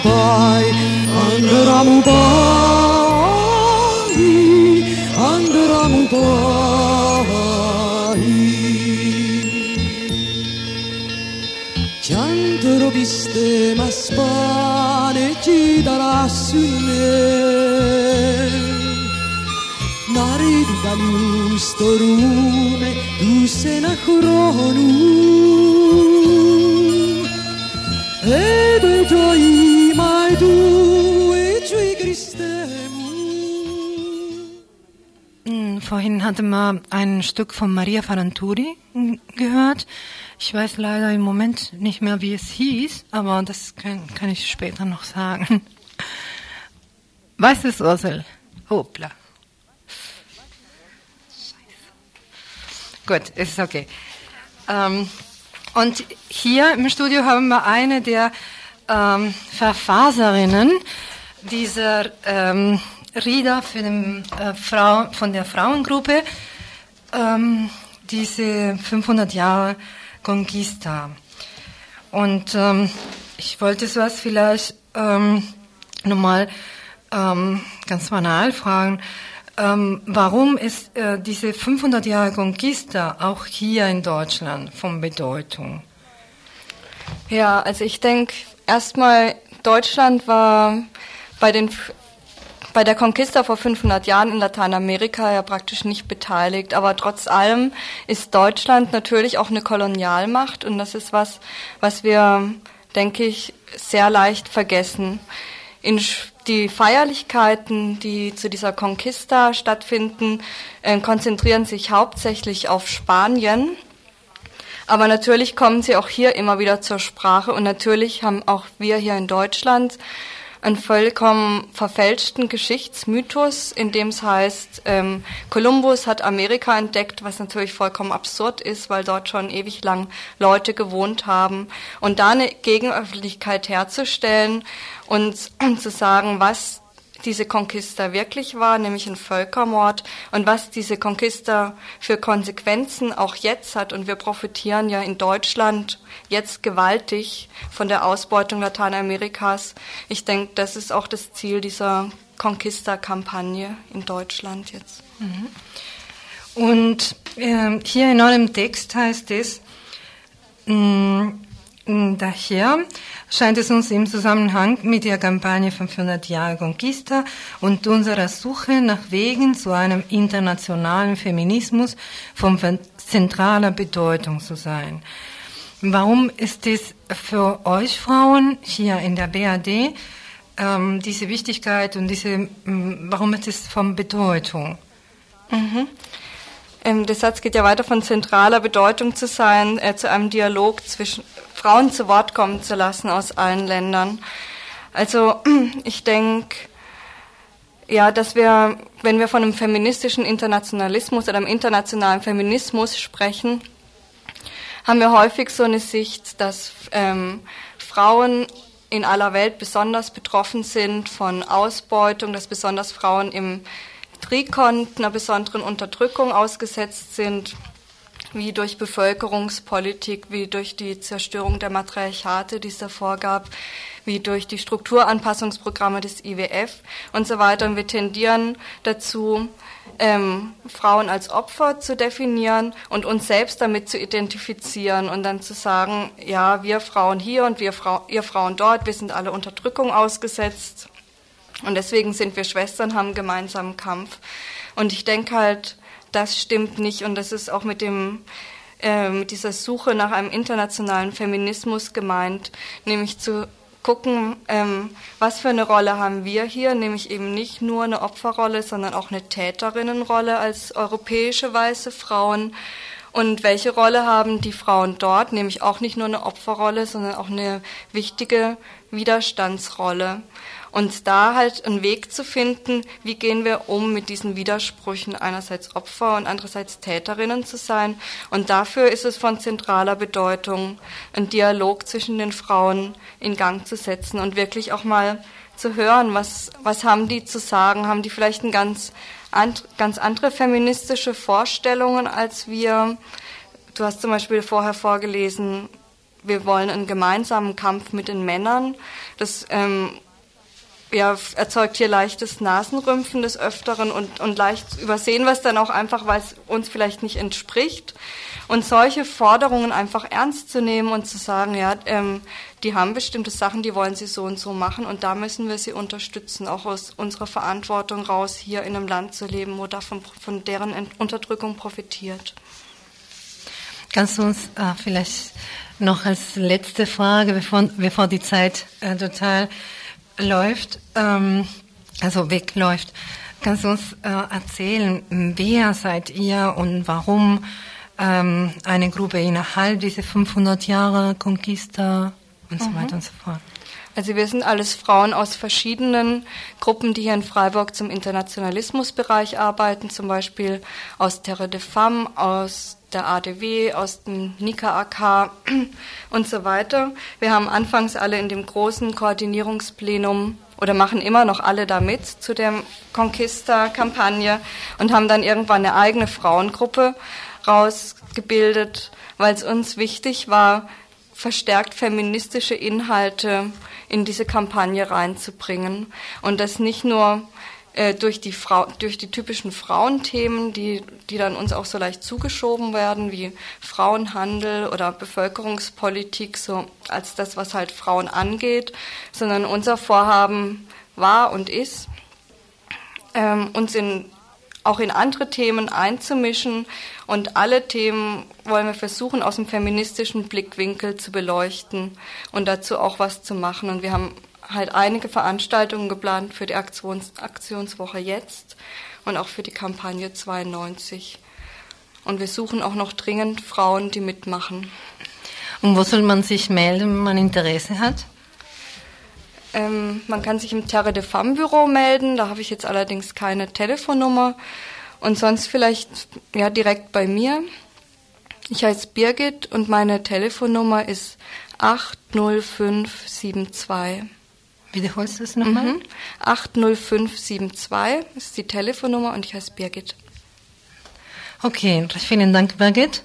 rampai, andramudai, andramudai. Chandro biste maspane ci darà sunne. Nari di galustorume, tu se na chronu. Vorhin hatte man ein Stück von Maria Faranturi gehört. Ich weiß leider im Moment nicht mehr, wie es hieß, aber das kann, kann ich später noch sagen. Was ist Ursel? Hoppla. Gut, ist okay. Ähm, und hier im Studio haben wir eine der ähm, Verfaserinnen dieser ähm, Rieder für den, äh, Frau, von der Frauengruppe, ähm, diese 500 Jahre Conquista. Und ähm, ich wollte sowas vielleicht ähm, nochmal ähm, ganz banal fragen, ähm, warum ist äh, diese 500 Jahre Conquista auch hier in Deutschland von Bedeutung? Ja, also ich denke, erstmal Deutschland war bei den bei der Conquista vor 500 Jahren in Lateinamerika ja praktisch nicht beteiligt. Aber trotz allem ist Deutschland natürlich auch eine Kolonialmacht und das ist was, was wir, denke ich, sehr leicht vergessen. In die Feierlichkeiten, die zu dieser Conquista stattfinden, äh, konzentrieren sich hauptsächlich auf Spanien. Aber natürlich kommen sie auch hier immer wieder zur Sprache und natürlich haben auch wir hier in Deutschland einen vollkommen verfälschten Geschichtsmythos, in dem es heißt, ähm, Kolumbus hat Amerika entdeckt, was natürlich vollkommen absurd ist, weil dort schon ewig lang Leute gewohnt haben. Und da eine Gegenöffentlichkeit herzustellen und zu sagen, was diese Conquista wirklich war, nämlich ein Völkermord und was diese Conquista für Konsequenzen auch jetzt hat. Und wir profitieren ja in Deutschland jetzt gewaltig von der Ausbeutung Lateinamerikas. Ich denke, das ist auch das Ziel dieser Conquista-Kampagne in Deutschland jetzt. Mhm. Und äh, hier in eurem Text heißt es, mh, daher scheint es uns im Zusammenhang mit der Kampagne 500 Jahre Conquista und unserer Suche nach Wegen zu einem internationalen Feminismus von zentraler Bedeutung zu sein. Warum ist es für euch Frauen hier in der BAD ähm, diese Wichtigkeit und diese, warum ist es von Bedeutung? Mhm. Ähm, der Satz geht ja weiter von zentraler Bedeutung zu sein, äh, zu einem Dialog zwischen Frauen zu Wort kommen zu lassen aus allen Ländern. Also ich denke, ja, dass wir, wenn wir von einem feministischen Internationalismus oder einem internationalen Feminismus sprechen, haben wir häufig so eine Sicht, dass ähm, Frauen in aller Welt besonders betroffen sind von Ausbeutung, dass besonders Frauen im Trikont einer besonderen Unterdrückung ausgesetzt sind, wie durch Bevölkerungspolitik, wie durch die Zerstörung der Matriarchate, die es davor gab, wie durch die Strukturanpassungsprogramme des IWF und so weiter. Und wir tendieren dazu, ähm, Frauen als Opfer zu definieren und uns selbst damit zu identifizieren und dann zu sagen, ja, wir Frauen hier und wir Frau, ihr Frauen dort, wir sind alle Unterdrückung ausgesetzt und deswegen sind wir Schwestern, haben gemeinsamen Kampf. Und ich denke halt, das stimmt nicht und das ist auch mit dem äh, mit dieser Suche nach einem internationalen Feminismus gemeint, nämlich zu gucken, ähm, was für eine Rolle haben wir hier, nämlich eben nicht nur eine Opferrolle, sondern auch eine Täterinnenrolle als europäische weiße Frauen. Und welche Rolle haben die Frauen dort, nämlich auch nicht nur eine Opferrolle, sondern auch eine wichtige Widerstandsrolle. Und da halt einen Weg zu finden, wie gehen wir um mit diesen Widersprüchen, einerseits Opfer und andererseits Täterinnen zu sein. Und dafür ist es von zentraler Bedeutung, einen Dialog zwischen den Frauen in Gang zu setzen und wirklich auch mal zu hören, was, was haben die zu sagen, haben die vielleicht ein ganz, ganz andere feministische Vorstellungen als wir. Du hast zum Beispiel vorher vorgelesen, wir wollen einen gemeinsamen Kampf mit den Männern. Das ähm, ja, erzeugt hier leichtes Nasenrümpfen des Öfteren und, und leicht übersehen wir es dann auch einfach, weil es uns vielleicht nicht entspricht. Und solche Forderungen einfach ernst zu nehmen und zu sagen, ja, ähm, die haben bestimmte Sachen, die wollen sie so und so machen und da müssen wir sie unterstützen, auch aus unserer Verantwortung raus, hier in einem Land zu leben, wo davon von deren Unterdrückung profitiert. Kannst du uns äh, vielleicht noch als letzte Frage, bevor, bevor die Zeit äh, total läuft, ähm, also wegläuft. Kannst du uns äh, erzählen, wer seid ihr und warum ähm, eine Gruppe innerhalb dieser 500 Jahre Conquista und so Mhm. weiter und so fort? Also wir sind alles Frauen aus verschiedenen Gruppen, die hier in Freiburg zum Internationalismusbereich arbeiten, zum Beispiel aus Terre de Femme, aus der ADW, aus dem Nika AK und so weiter. Wir haben anfangs alle in dem großen Koordinierungsplenum oder machen immer noch alle da mit zu der Conquista-Kampagne und haben dann irgendwann eine eigene Frauengruppe rausgebildet, weil es uns wichtig war, verstärkt feministische Inhalte in diese Kampagne reinzubringen und das nicht nur äh, durch die Frau, durch die typischen Frauenthemen, die die dann uns auch so leicht zugeschoben werden, wie Frauenhandel oder Bevölkerungspolitik, so als das, was halt Frauen angeht, sondern unser Vorhaben war und ist, ähm, uns in auch in andere Themen einzumischen und alle Themen wollen wir versuchen aus dem feministischen Blickwinkel zu beleuchten und dazu auch was zu machen. Und wir haben halt einige Veranstaltungen geplant für die Aktions Aktionswoche jetzt und auch für die Kampagne 92. Und wir suchen auch noch dringend Frauen, die mitmachen. Und wo soll man sich melden, wenn man Interesse hat? Ähm, man kann sich im Terre de Femme Büro melden, da habe ich jetzt allerdings keine Telefonnummer. Und sonst vielleicht ja direkt bei mir. Ich heiße Birgit und meine Telefonnummer ist 80572. Wiederholst du es nochmal? Mhm. 80572 ist die Telefonnummer und ich heiße Birgit. Okay, vielen Dank, Birgit.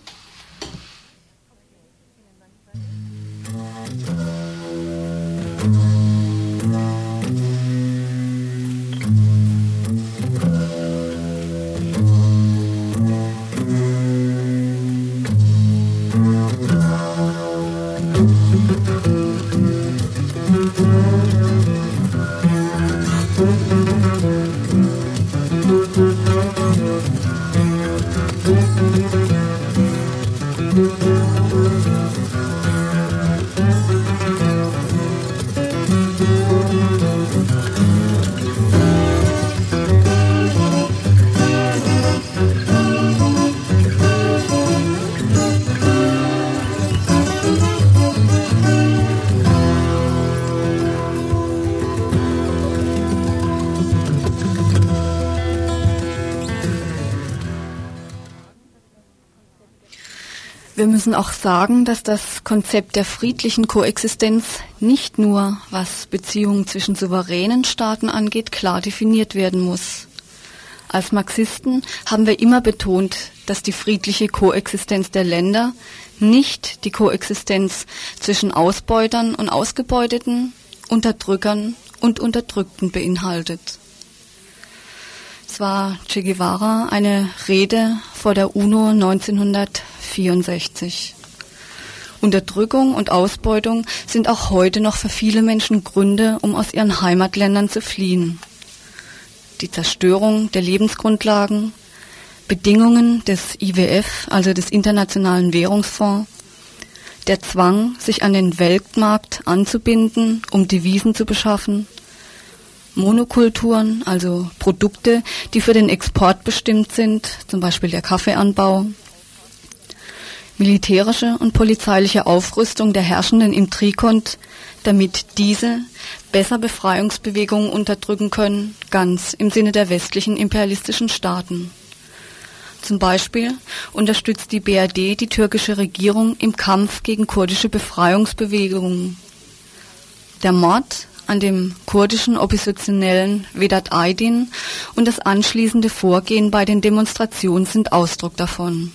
Wir müssen auch sagen, dass das Konzept der friedlichen Koexistenz nicht nur, was Beziehungen zwischen souveränen Staaten angeht, klar definiert werden muss. Als Marxisten haben wir immer betont, dass die friedliche Koexistenz der Länder nicht die Koexistenz zwischen Ausbeutern und Ausgebeuteten, Unterdrückern und Unterdrückten beinhaltet. Es war Che Guevara eine Rede vor der UNO 1964. Unterdrückung und Ausbeutung sind auch heute noch für viele Menschen Gründe, um aus ihren Heimatländern zu fliehen. Die Zerstörung der Lebensgrundlagen, Bedingungen des IWF, also des Internationalen Währungsfonds, der Zwang, sich an den Weltmarkt anzubinden, um Devisen zu beschaffen, Monokulturen, also Produkte, die für den Export bestimmt sind, zum Beispiel der Kaffeeanbau, militärische und polizeiliche Aufrüstung der Herrschenden im Trikont, damit diese besser Befreiungsbewegungen unterdrücken können, ganz im Sinne der westlichen imperialistischen Staaten. Zum Beispiel unterstützt die BRD die türkische Regierung im Kampf gegen kurdische Befreiungsbewegungen. Der Mord an dem kurdischen Oppositionellen Vedat Aydin und das anschließende Vorgehen bei den Demonstrationen sind Ausdruck davon.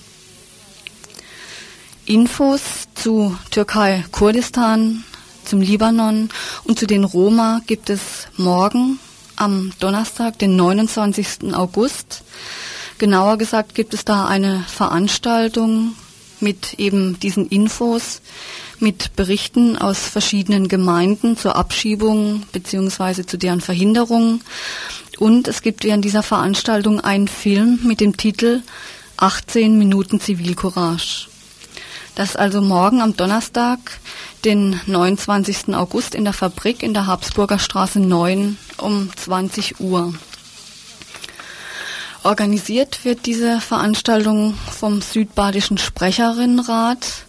Infos zu Türkei, Kurdistan, zum Libanon und zu den Roma gibt es morgen am Donnerstag, den 29. August. Genauer gesagt gibt es da eine Veranstaltung mit eben diesen Infos, mit Berichten aus verschiedenen Gemeinden zur Abschiebung bzw. zu deren Verhinderung. Und es gibt während dieser Veranstaltung einen Film mit dem Titel 18 Minuten Zivilcourage. dass also morgen am Donnerstag, den 29. August in der Fabrik in der Habsburger Straße 9 um 20 Uhr. Organisiert wird diese Veranstaltung vom Südbadischen Sprecherinnenrat.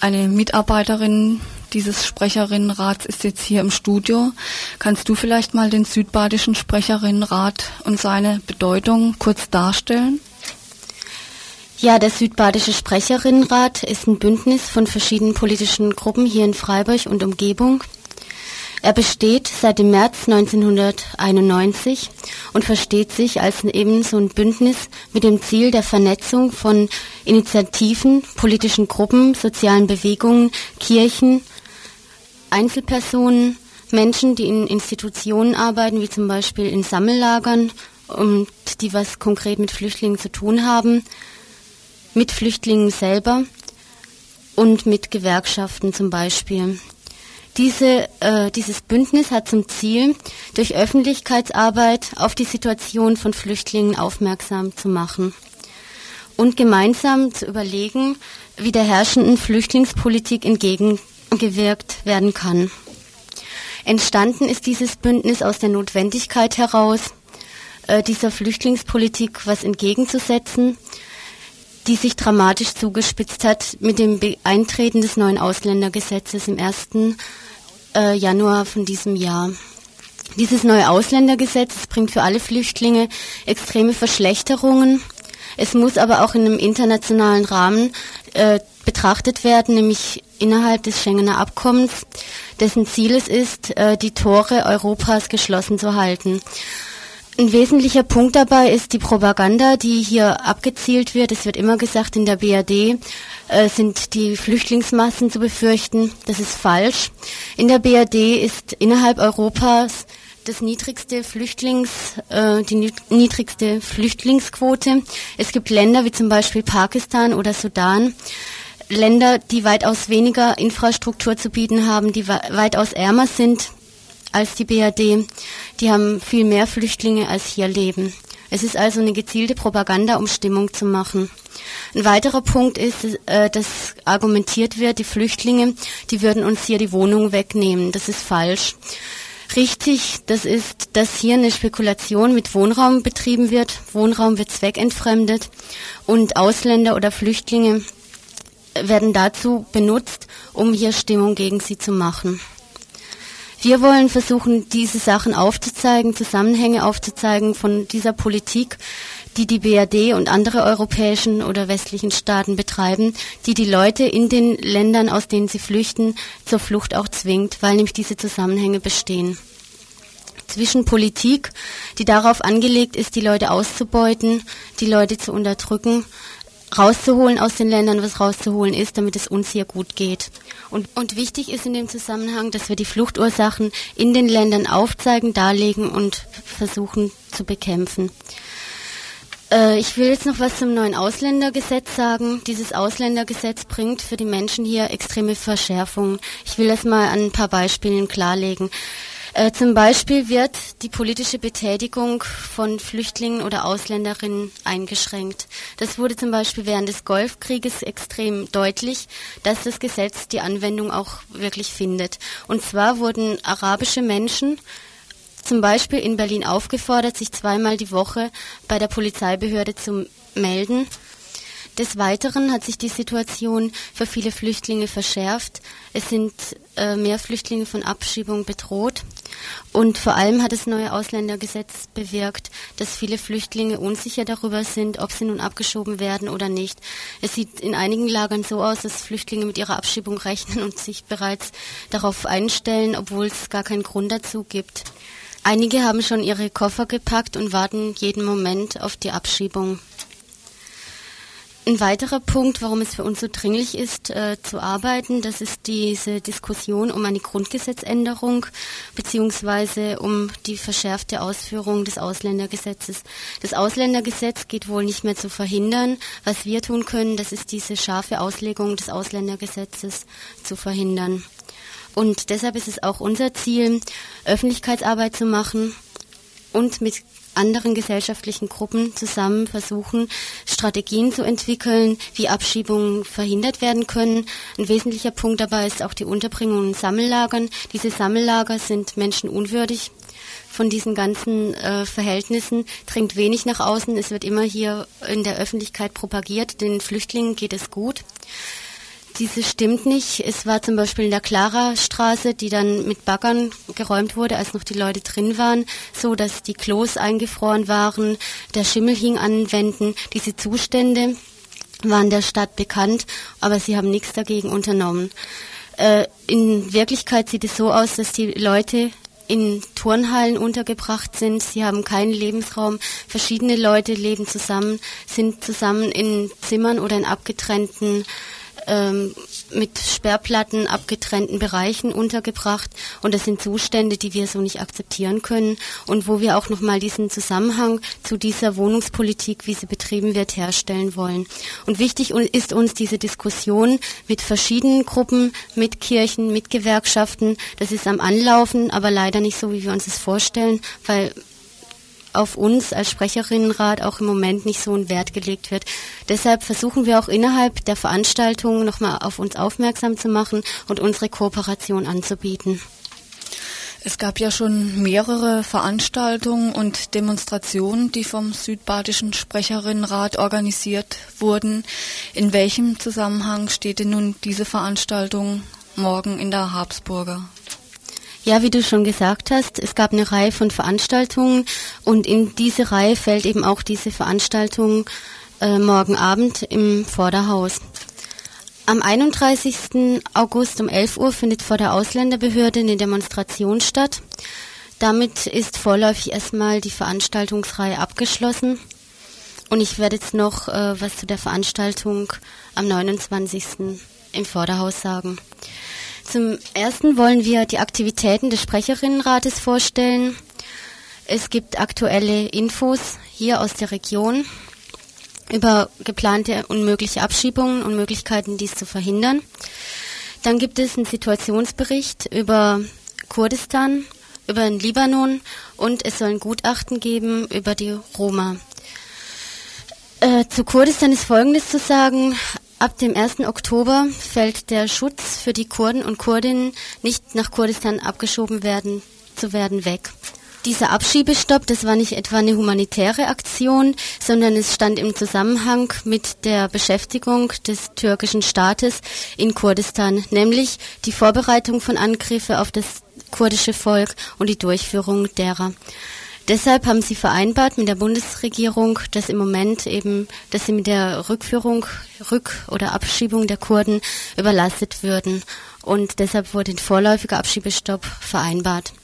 Eine Mitarbeiterin dieses Sprecherinnenrats ist jetzt hier im Studio. Kannst du vielleicht mal den Südbadischen Sprecherinnenrat und seine Bedeutung kurz darstellen? Ja, der Südbadische Sprecherinnenrat ist ein Bündnis von verschiedenen politischen Gruppen hier in Freiburg und Umgebung. Er besteht seit dem März 1991 und versteht sich als eben so ein Bündnis mit dem Ziel der Vernetzung von Initiativen, politischen Gruppen, sozialen Bewegungen, Kirchen, Einzelpersonen, Menschen, die in Institutionen arbeiten, wie zum Beispiel in Sammellagern und die was konkret mit Flüchtlingen zu tun haben, mit Flüchtlingen selber und mit Gewerkschaften zum Beispiel. Diese, äh, dieses Bündnis hat zum Ziel, durch Öffentlichkeitsarbeit auf die Situation von Flüchtlingen aufmerksam zu machen und gemeinsam zu überlegen, wie der herrschenden Flüchtlingspolitik entgegengewirkt werden kann. Entstanden ist dieses Bündnis aus der Notwendigkeit heraus, äh, dieser Flüchtlingspolitik was entgegenzusetzen die sich dramatisch zugespitzt hat mit dem Eintreten des neuen Ausländergesetzes im 1. Äh, Januar von diesem Jahr. Dieses neue Ausländergesetz bringt für alle Flüchtlinge extreme Verschlechterungen. Es muss aber auch in einem internationalen Rahmen äh, betrachtet werden, nämlich innerhalb des Schengener Abkommens, dessen Ziel es ist, äh, die Tore Europas geschlossen zu halten. Ein wesentlicher Punkt dabei ist die Propaganda, die hier abgezielt wird. Es wird immer gesagt, in der BRD äh, sind die Flüchtlingsmassen zu befürchten. Das ist falsch. In der BRD ist innerhalb Europas das niedrigste Flüchtlings, äh, die niedrigste Flüchtlingsquote. Es gibt Länder wie zum Beispiel Pakistan oder Sudan, Länder, die weitaus weniger Infrastruktur zu bieten haben, die weitaus ärmer sind als die BRD. Die haben viel mehr Flüchtlinge als hier leben. Es ist also eine gezielte Propaganda, um Stimmung zu machen. Ein weiterer Punkt ist, äh, dass argumentiert wird, die Flüchtlinge, die würden uns hier die Wohnung wegnehmen. Das ist falsch. Richtig, das ist, dass hier eine Spekulation mit Wohnraum betrieben wird. Wohnraum wird zweckentfremdet und Ausländer oder Flüchtlinge werden dazu benutzt, um hier Stimmung gegen sie zu machen. Wir wollen versuchen, diese Sachen aufzuzeigen, Zusammenhänge aufzuzeigen von dieser Politik, die die BRD und andere europäischen oder westlichen Staaten betreiben, die die Leute in den Ländern, aus denen sie flüchten, zur Flucht auch zwingt, weil nämlich diese Zusammenhänge bestehen. Zwischen Politik, die darauf angelegt ist, die Leute auszubeuten, die Leute zu unterdrücken, rauszuholen aus den Ländern, was rauszuholen ist, damit es uns hier gut geht. Und, und wichtig ist in dem Zusammenhang, dass wir die Fluchtursachen in den Ländern aufzeigen, darlegen und versuchen zu bekämpfen. Äh, ich will jetzt noch was zum neuen Ausländergesetz sagen. Dieses Ausländergesetz bringt für die Menschen hier extreme Verschärfungen. Ich will das mal an ein paar Beispielen klarlegen. Äh, zum Beispiel wird die politische Betätigung von Flüchtlingen oder Ausländerinnen eingeschränkt. Das wurde zum Beispiel während des Golfkrieges extrem deutlich, dass das Gesetz die Anwendung auch wirklich findet. Und zwar wurden arabische Menschen zum Beispiel in Berlin aufgefordert, sich zweimal die Woche bei der Polizeibehörde zu melden des Weiteren hat sich die Situation für viele Flüchtlinge verschärft. Es sind äh, mehr Flüchtlinge von Abschiebung bedroht. Und vor allem hat das neue Ausländergesetz bewirkt, dass viele Flüchtlinge unsicher darüber sind, ob sie nun abgeschoben werden oder nicht. Es sieht in einigen Lagern so aus, dass Flüchtlinge mit ihrer Abschiebung rechnen und sich bereits darauf einstellen, obwohl es gar keinen Grund dazu gibt. Einige haben schon ihre Koffer gepackt und warten jeden Moment auf die Abschiebung. Ein weiterer Punkt, warum es für uns so dringlich ist, äh, zu arbeiten, das ist diese Diskussion um eine Grundgesetzänderung beziehungsweise um die verschärfte Ausführung des Ausländergesetzes. Das Ausländergesetz geht wohl nicht mehr zu verhindern. Was wir tun können, das ist diese scharfe Auslegung des Ausländergesetzes zu verhindern. Und deshalb ist es auch unser Ziel, Öffentlichkeitsarbeit zu machen und mit anderen gesellschaftlichen Gruppen zusammen versuchen, Strategien zu entwickeln, wie Abschiebungen verhindert werden können. Ein wesentlicher Punkt dabei ist auch die Unterbringung in Sammellagern. Diese Sammellager sind menschenunwürdig. Von diesen ganzen äh, Verhältnissen dringt wenig nach außen. Es wird immer hier in der Öffentlichkeit propagiert. Den Flüchtlingen geht es gut. Diese stimmt nicht. Es war zum Beispiel in der Clara-Straße, die dann mit Baggern geräumt wurde, als noch die Leute drin waren, so dass die Klos eingefroren waren, der Schimmel hing an den Wänden. Diese Zustände waren der Stadt bekannt, aber sie haben nichts dagegen unternommen. Äh, in Wirklichkeit sieht es so aus, dass die Leute in Turnhallen untergebracht sind. Sie haben keinen Lebensraum. Verschiedene Leute leben zusammen, sind zusammen in Zimmern oder in abgetrennten ähm, mit Sperrplatten abgetrennten Bereichen untergebracht. Und das sind Zustände, die wir so nicht akzeptieren können und wo wir auch nochmal diesen Zusammenhang zu dieser Wohnungspolitik, wie sie betrieben wird, herstellen wollen. Und wichtig ist uns diese Diskussion mit verschiedenen Gruppen, mit Kirchen, mit Gewerkschaften. Das ist am Anlaufen, aber leider nicht so, wie wir uns es vorstellen, weil auf uns als Sprecherinnenrat auch im Moment nicht so ein Wert gelegt wird. Deshalb versuchen wir auch innerhalb der Veranstaltung nochmal auf uns aufmerksam zu machen und unsere Kooperation anzubieten. Es gab ja schon mehrere Veranstaltungen und Demonstrationen, die vom Südbadischen Sprecherinnenrat organisiert wurden. In welchem Zusammenhang steht denn nun diese Veranstaltung morgen in der Habsburger? Ja, wie du schon gesagt hast, es gab eine Reihe von Veranstaltungen und in diese Reihe fällt eben auch diese Veranstaltung äh, morgen Abend im Vorderhaus. Am 31. August um 11 Uhr findet vor der Ausländerbehörde eine Demonstration statt. Damit ist vorläufig erstmal die Veranstaltungsreihe abgeschlossen. Und ich werde jetzt noch äh, was zu der Veranstaltung am 29. im Vorderhaus sagen. Zum ersten wollen wir die Aktivitäten des Sprecherinnenrates vorstellen. Es gibt aktuelle Infos hier aus der Region über geplante und mögliche Abschiebungen und Möglichkeiten, dies zu verhindern. Dann gibt es einen Situationsbericht über Kurdistan, über den Libanon und es soll ein Gutachten geben über die Roma. Äh, zu Kurdistan ist Folgendes zu sagen. Ab dem 1. Oktober fällt der Schutz für die Kurden und Kurdinnen nicht nach Kurdistan abgeschoben werden zu werden weg. Dieser Abschiebestopp, das war nicht etwa eine humanitäre Aktion, sondern es stand im Zusammenhang mit der Beschäftigung des türkischen Staates in Kurdistan, nämlich die Vorbereitung von Angriffen auf das kurdische Volk und die Durchführung derer. Deshalb haben sie vereinbart mit der Bundesregierung, dass im Moment eben, dass sie mit der Rückführung, Rück- oder Abschiebung der Kurden überlastet würden. Und deshalb wurde ein vorläufiger Abschiebestopp vereinbart.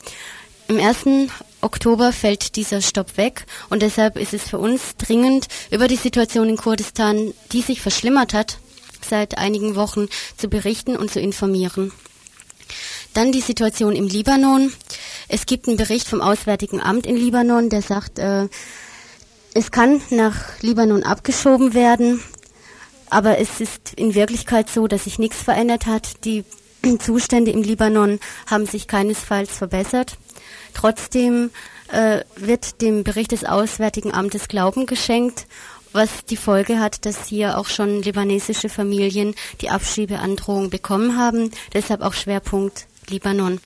Im 1. Oktober fällt dieser Stopp weg und deshalb ist es für uns dringend, über die Situation in Kurdistan, die sich verschlimmert hat, seit einigen Wochen zu berichten und zu informieren. Dann die Situation im Libanon. Es gibt einen Bericht vom Auswärtigen Amt in Libanon, der sagt, äh, es kann nach Libanon abgeschoben werden, aber es ist in Wirklichkeit so, dass sich nichts verändert hat. Die Zustände im Libanon haben sich keinesfalls verbessert. Trotzdem äh, wird dem Bericht des Auswärtigen Amtes Glauben geschenkt, was die Folge hat, dass hier auch schon libanesische Familien die Abschiebeandrohung bekommen haben. Deshalb auch Schwerpunkt Libanon.